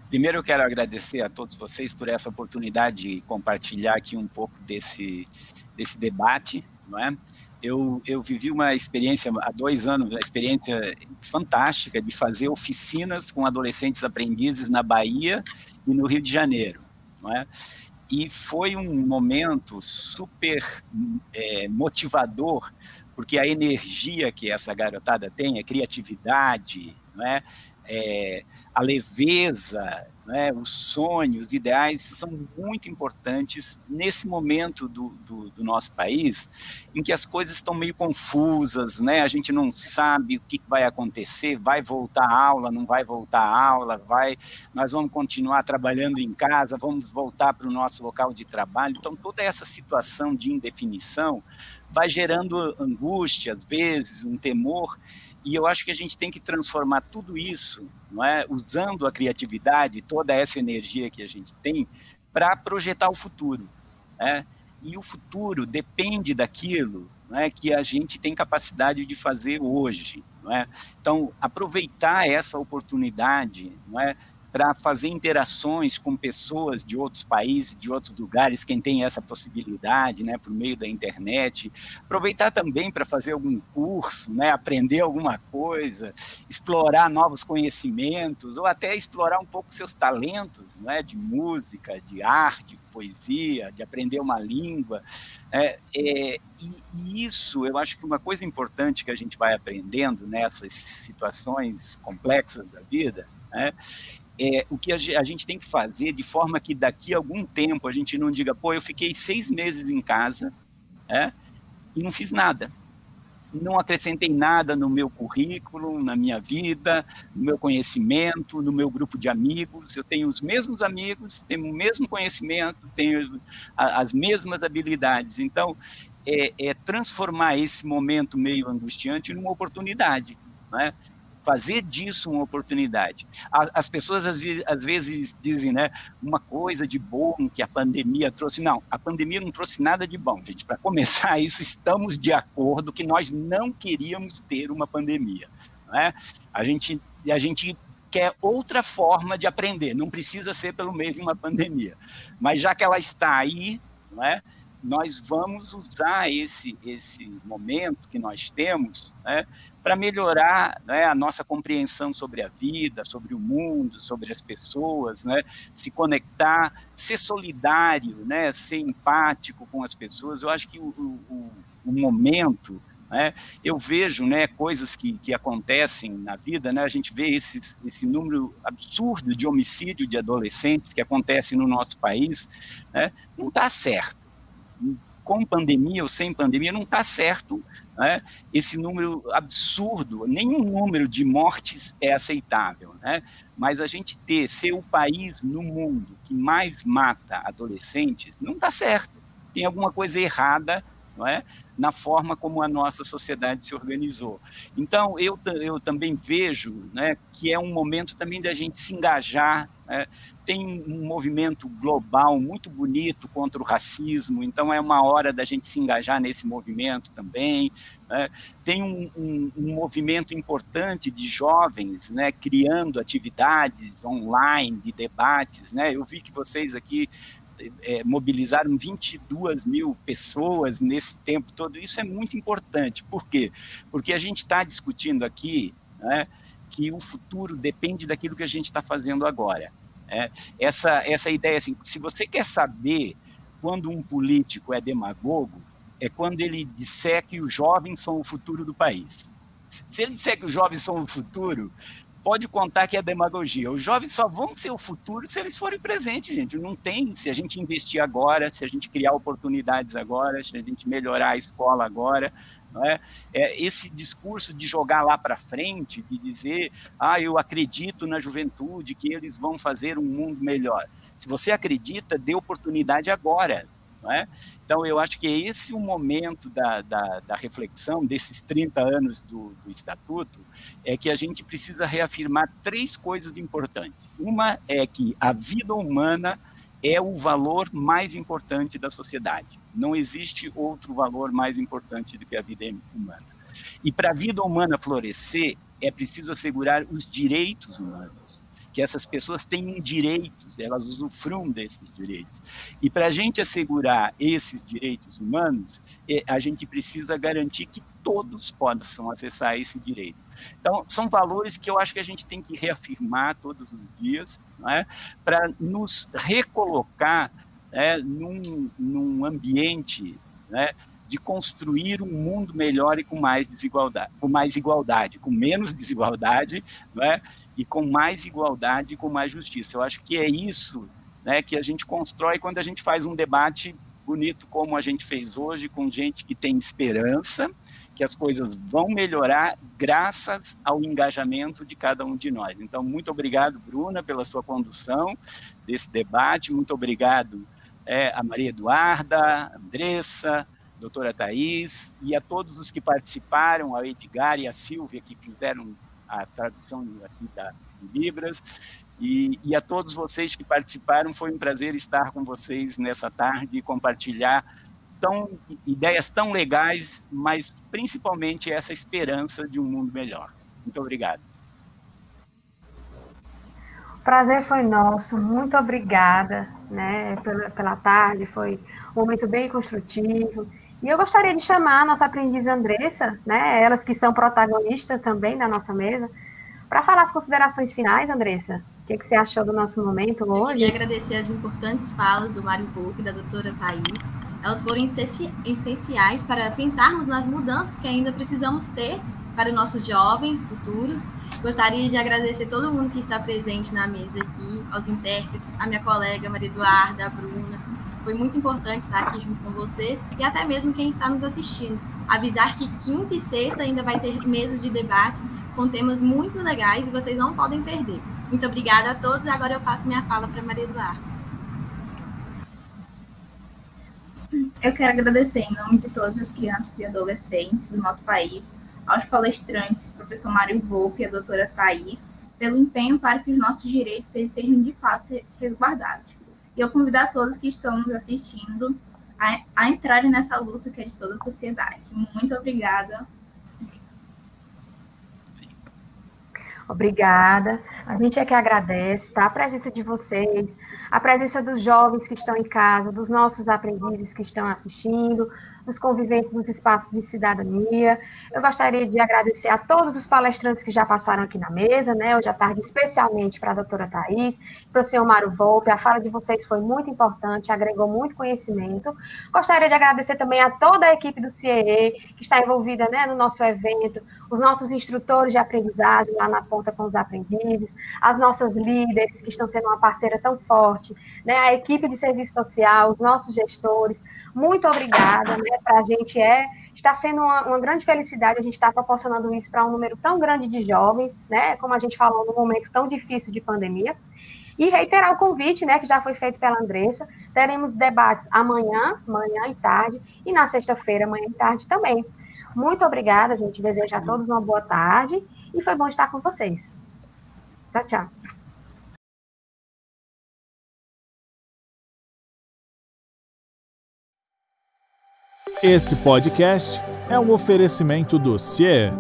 F: Primeiro, eu quero agradecer a todos vocês por essa oportunidade de compartilhar aqui um pouco desse, desse debate, não é? Eu, eu vivi uma experiência há dois anos, uma experiência fantástica de fazer oficinas com adolescentes aprendizes na Bahia e no Rio de Janeiro, não é? E foi um momento super é, motivador, porque a energia que essa garotada tem, a criatividade, não é? é a leveza, né, os sonhos, os ideais são muito importantes nesse momento do, do, do, nosso país, em que as coisas estão meio confusas, né, a gente não sabe o que vai acontecer, vai voltar a aula, não vai voltar a aula, vai, nós vamos continuar trabalhando em casa, vamos voltar para o nosso local de trabalho, então toda essa situação de indefinição vai gerando angústia, às vezes, um temor, e eu acho que a gente tem que transformar tudo isso, não é, usando a criatividade, toda essa energia que a gente tem, para projetar o futuro. Né? E o futuro depende daquilo é, que a gente tem capacidade de fazer hoje. Não é? Então, aproveitar essa oportunidade não é, para fazer interações com pessoas de outros países, de outros lugares, quem tem essa possibilidade, né, por meio da internet. Aproveitar também para fazer algum curso, né, aprender alguma coisa, explorar novos conhecimentos, ou até explorar um pouco seus talentos, né, de música, de arte, poesia, de aprender uma língua. É, é, e, e, isso, eu acho que uma coisa importante que a gente vai aprendendo nessas situações complexas da vida, né, é, o que a, gente tem que fazer de forma que daqui a algum tempo a gente não diga, pô, eu fiquei seis meses em casa é, e não fiz nada. Não acrescentei nada no meu currículo, na minha vida, no meu conhecimento, no meu grupo de amigos. Eu tenho os mesmos amigos, tenho o mesmo conhecimento, tenho as mesmas habilidades. Então, é, é transformar esse momento meio angustiante numa oportunidade. Não é? Fazer disso uma oportunidade. As pessoas às vezes dizem, né, uma coisa de bom que a pandemia trouxe. Não, a pandemia não trouxe nada de bom, gente. Para começar isso, estamos de acordo que nós não queríamos ter uma pandemia. Né? A gente, a gente quer outra forma de aprender, não precisa ser pelo meio de uma pandemia. Mas já que ela está aí, não é? nós vamos usar esse, esse momento que nós temos né, para melhorar né, a nossa compreensão sobre a vida, sobre o mundo, sobre as pessoas, né, se conectar, ser solidário, né, ser empático com as pessoas. Eu acho que o, o, o momento né? Eu vejo né, coisas que, que acontecem na vida, né? a gente vê esse, esse número absurdo de homicídio de adolescentes que acontece no nosso país, né? não está certo. Com pandemia ou sem pandemia, não está certo né? esse número absurdo. Nenhum número de mortes é aceitável. Né? Mas a gente ter, ser o país no mundo que mais mata adolescentes, não está certo. Tem alguma coisa errada não é? na forma como a nossa sociedade se organizou. Então, eu, eu também vejo né, que é um momento também da gente se engajar. Né? Tem um movimento global muito bonito contra o racismo, então é uma hora da gente se engajar nesse movimento também. Né? Tem um, um, um, movimento importante de jovens né, criando atividades online, de debates. Né? Eu vi que vocês aqui é, mobilizaram 22 mil pessoas nesse tempo todo. Isso é muito importante. Por quê? Porque a gente está discutindo aqui né, que o futuro depende daquilo que a gente está fazendo agora. É, essa, essa ideia, assim, se você quer saber quando um político é demagogo, é quando ele disser que os jovens são o futuro do país. Se ele disser que os jovens são o futuro, pode contar que é demagogia. Os jovens só vão ser o futuro se eles forem presentes, gente. Não tem, se a gente investir agora, se a gente criar oportunidades agora, se a gente melhorar a escola agora, não é? é esse discurso de jogar lá para frente, de dizer, ah, eu acredito na juventude, que eles vão fazer um mundo melhor. Se você acredita, dê oportunidade agora. É? Então, eu acho que é esse o momento da, da, da reflexão desses 30 anos do, do, Estatuto, é que a gente precisa reafirmar três coisas importantes. Uma é que a vida humana é o valor mais importante da sociedade. Não existe outro valor mais importante do que a vida humana. E para a vida humana florescer, é preciso assegurar os direitos humanos que essas pessoas tenham direitos, elas usufruam desses direitos. E para a gente assegurar esses direitos humanos, é, a gente precisa garantir que todos possam acessar esse direito. Então, são valores que eu acho que a gente tem que reafirmar todos os dias, é? para nos recolocar é, num, num ambiente né, de construir um mundo melhor e com mais desigualdade, com mais igualdade, com menos desigualdade, não é? e com mais igualdade e com mais justiça. Eu acho que é isso né, que a gente constrói quando a gente faz um debate bonito como a gente fez hoje, com gente que tem esperança, que as coisas vão melhorar graças ao engajamento de cada um de nós. Então, muito obrigado, Bruna, pela sua condução desse debate, muito obrigado é, a Maria Eduarda, a Andressa, a doutora Thais, e a todos os que participaram, a Edgar e a Silvia, que fizeram a tradução aqui da, Libras. E, e, a todos vocês que participaram, foi um prazer estar com vocês nessa tarde e compartilhar tão, ideias tão legais, mas principalmente essa esperança de um mundo melhor. Muito obrigado.
A: O prazer foi nosso, muito obrigada né, pela, pela tarde, foi um momento bem construtivo. E eu gostaria de chamar a nossa aprendiz Andressa, né, elas que são protagonistas também da nossa mesa, para falar as considerações finais, Andressa. O que, que, você achou do nosso momento hoje? Eu
G: queria agradecer as importantes falas do Mário Volpe e da doutora Thais. Elas foram essenciais para pensarmos nas mudanças que ainda precisamos ter para nossos jovens futuros. Gostaria de agradecer todo mundo que está presente na mesa aqui, aos intérpretes, a minha colega Maria Eduarda, a Bruna, foi muito importante estar aqui junto com vocês e até mesmo quem está nos assistindo. Avisar que quinta e sexta ainda vai ter mesas de debates com temas muito legais e vocês não podem perder. Muito obrigada a todos agora eu passo minha fala para Maria Eduarda.
H: Eu quero agradecer em nome de todas as crianças e adolescentes do nosso país, aos palestrantes, professor Mário Volpe e a doutora Thais, pelo empenho para que os nossos direitos sejam de fato resguardados. E eu convido a todos que estão nos assistindo a, a entrarem nessa luta que é de toda a sociedade. Muito obrigada.
A: Obrigada. A gente é que agradece tá? a presença de vocês, a presença dos jovens que estão em casa, dos nossos aprendizes que estão assistindo, dos conviventes dos espaços de cidadania. Eu gostaria de agradecer a todos os palestrantes que já passaram aqui na mesa, né, hoje à tarde, especialmente para a doutora Thais, para o senhor Mário Volpe, a fala de vocês foi muito importante, agregou muito conhecimento. Gostaria de agradecer também a toda a equipe do CIE, que está envolvida né, no nosso evento, os nossos instrutores de aprendizagem lá na ponta com os aprendizes, as nossas líderes, que estão sendo uma parceira tão forte, né, a equipe de serviço social, os nossos gestores, muito obrigada, né? Para a gente é está sendo uma, uma, grande felicidade a gente estar proporcionando isso para um número tão grande de jovens, né? Como a gente falou, num momento tão difícil de pandemia. E reiterar o convite, né, que já foi feito pela Andressa. Teremos debates amanhã, manhã e tarde, e na sexta-feira, manhã e tarde também. Muito obrigada, gente deseja a todos uma boa tarde e foi bom estar com vocês. Tchau, tchau.
J: Esse podcast é um oferecimento do CIE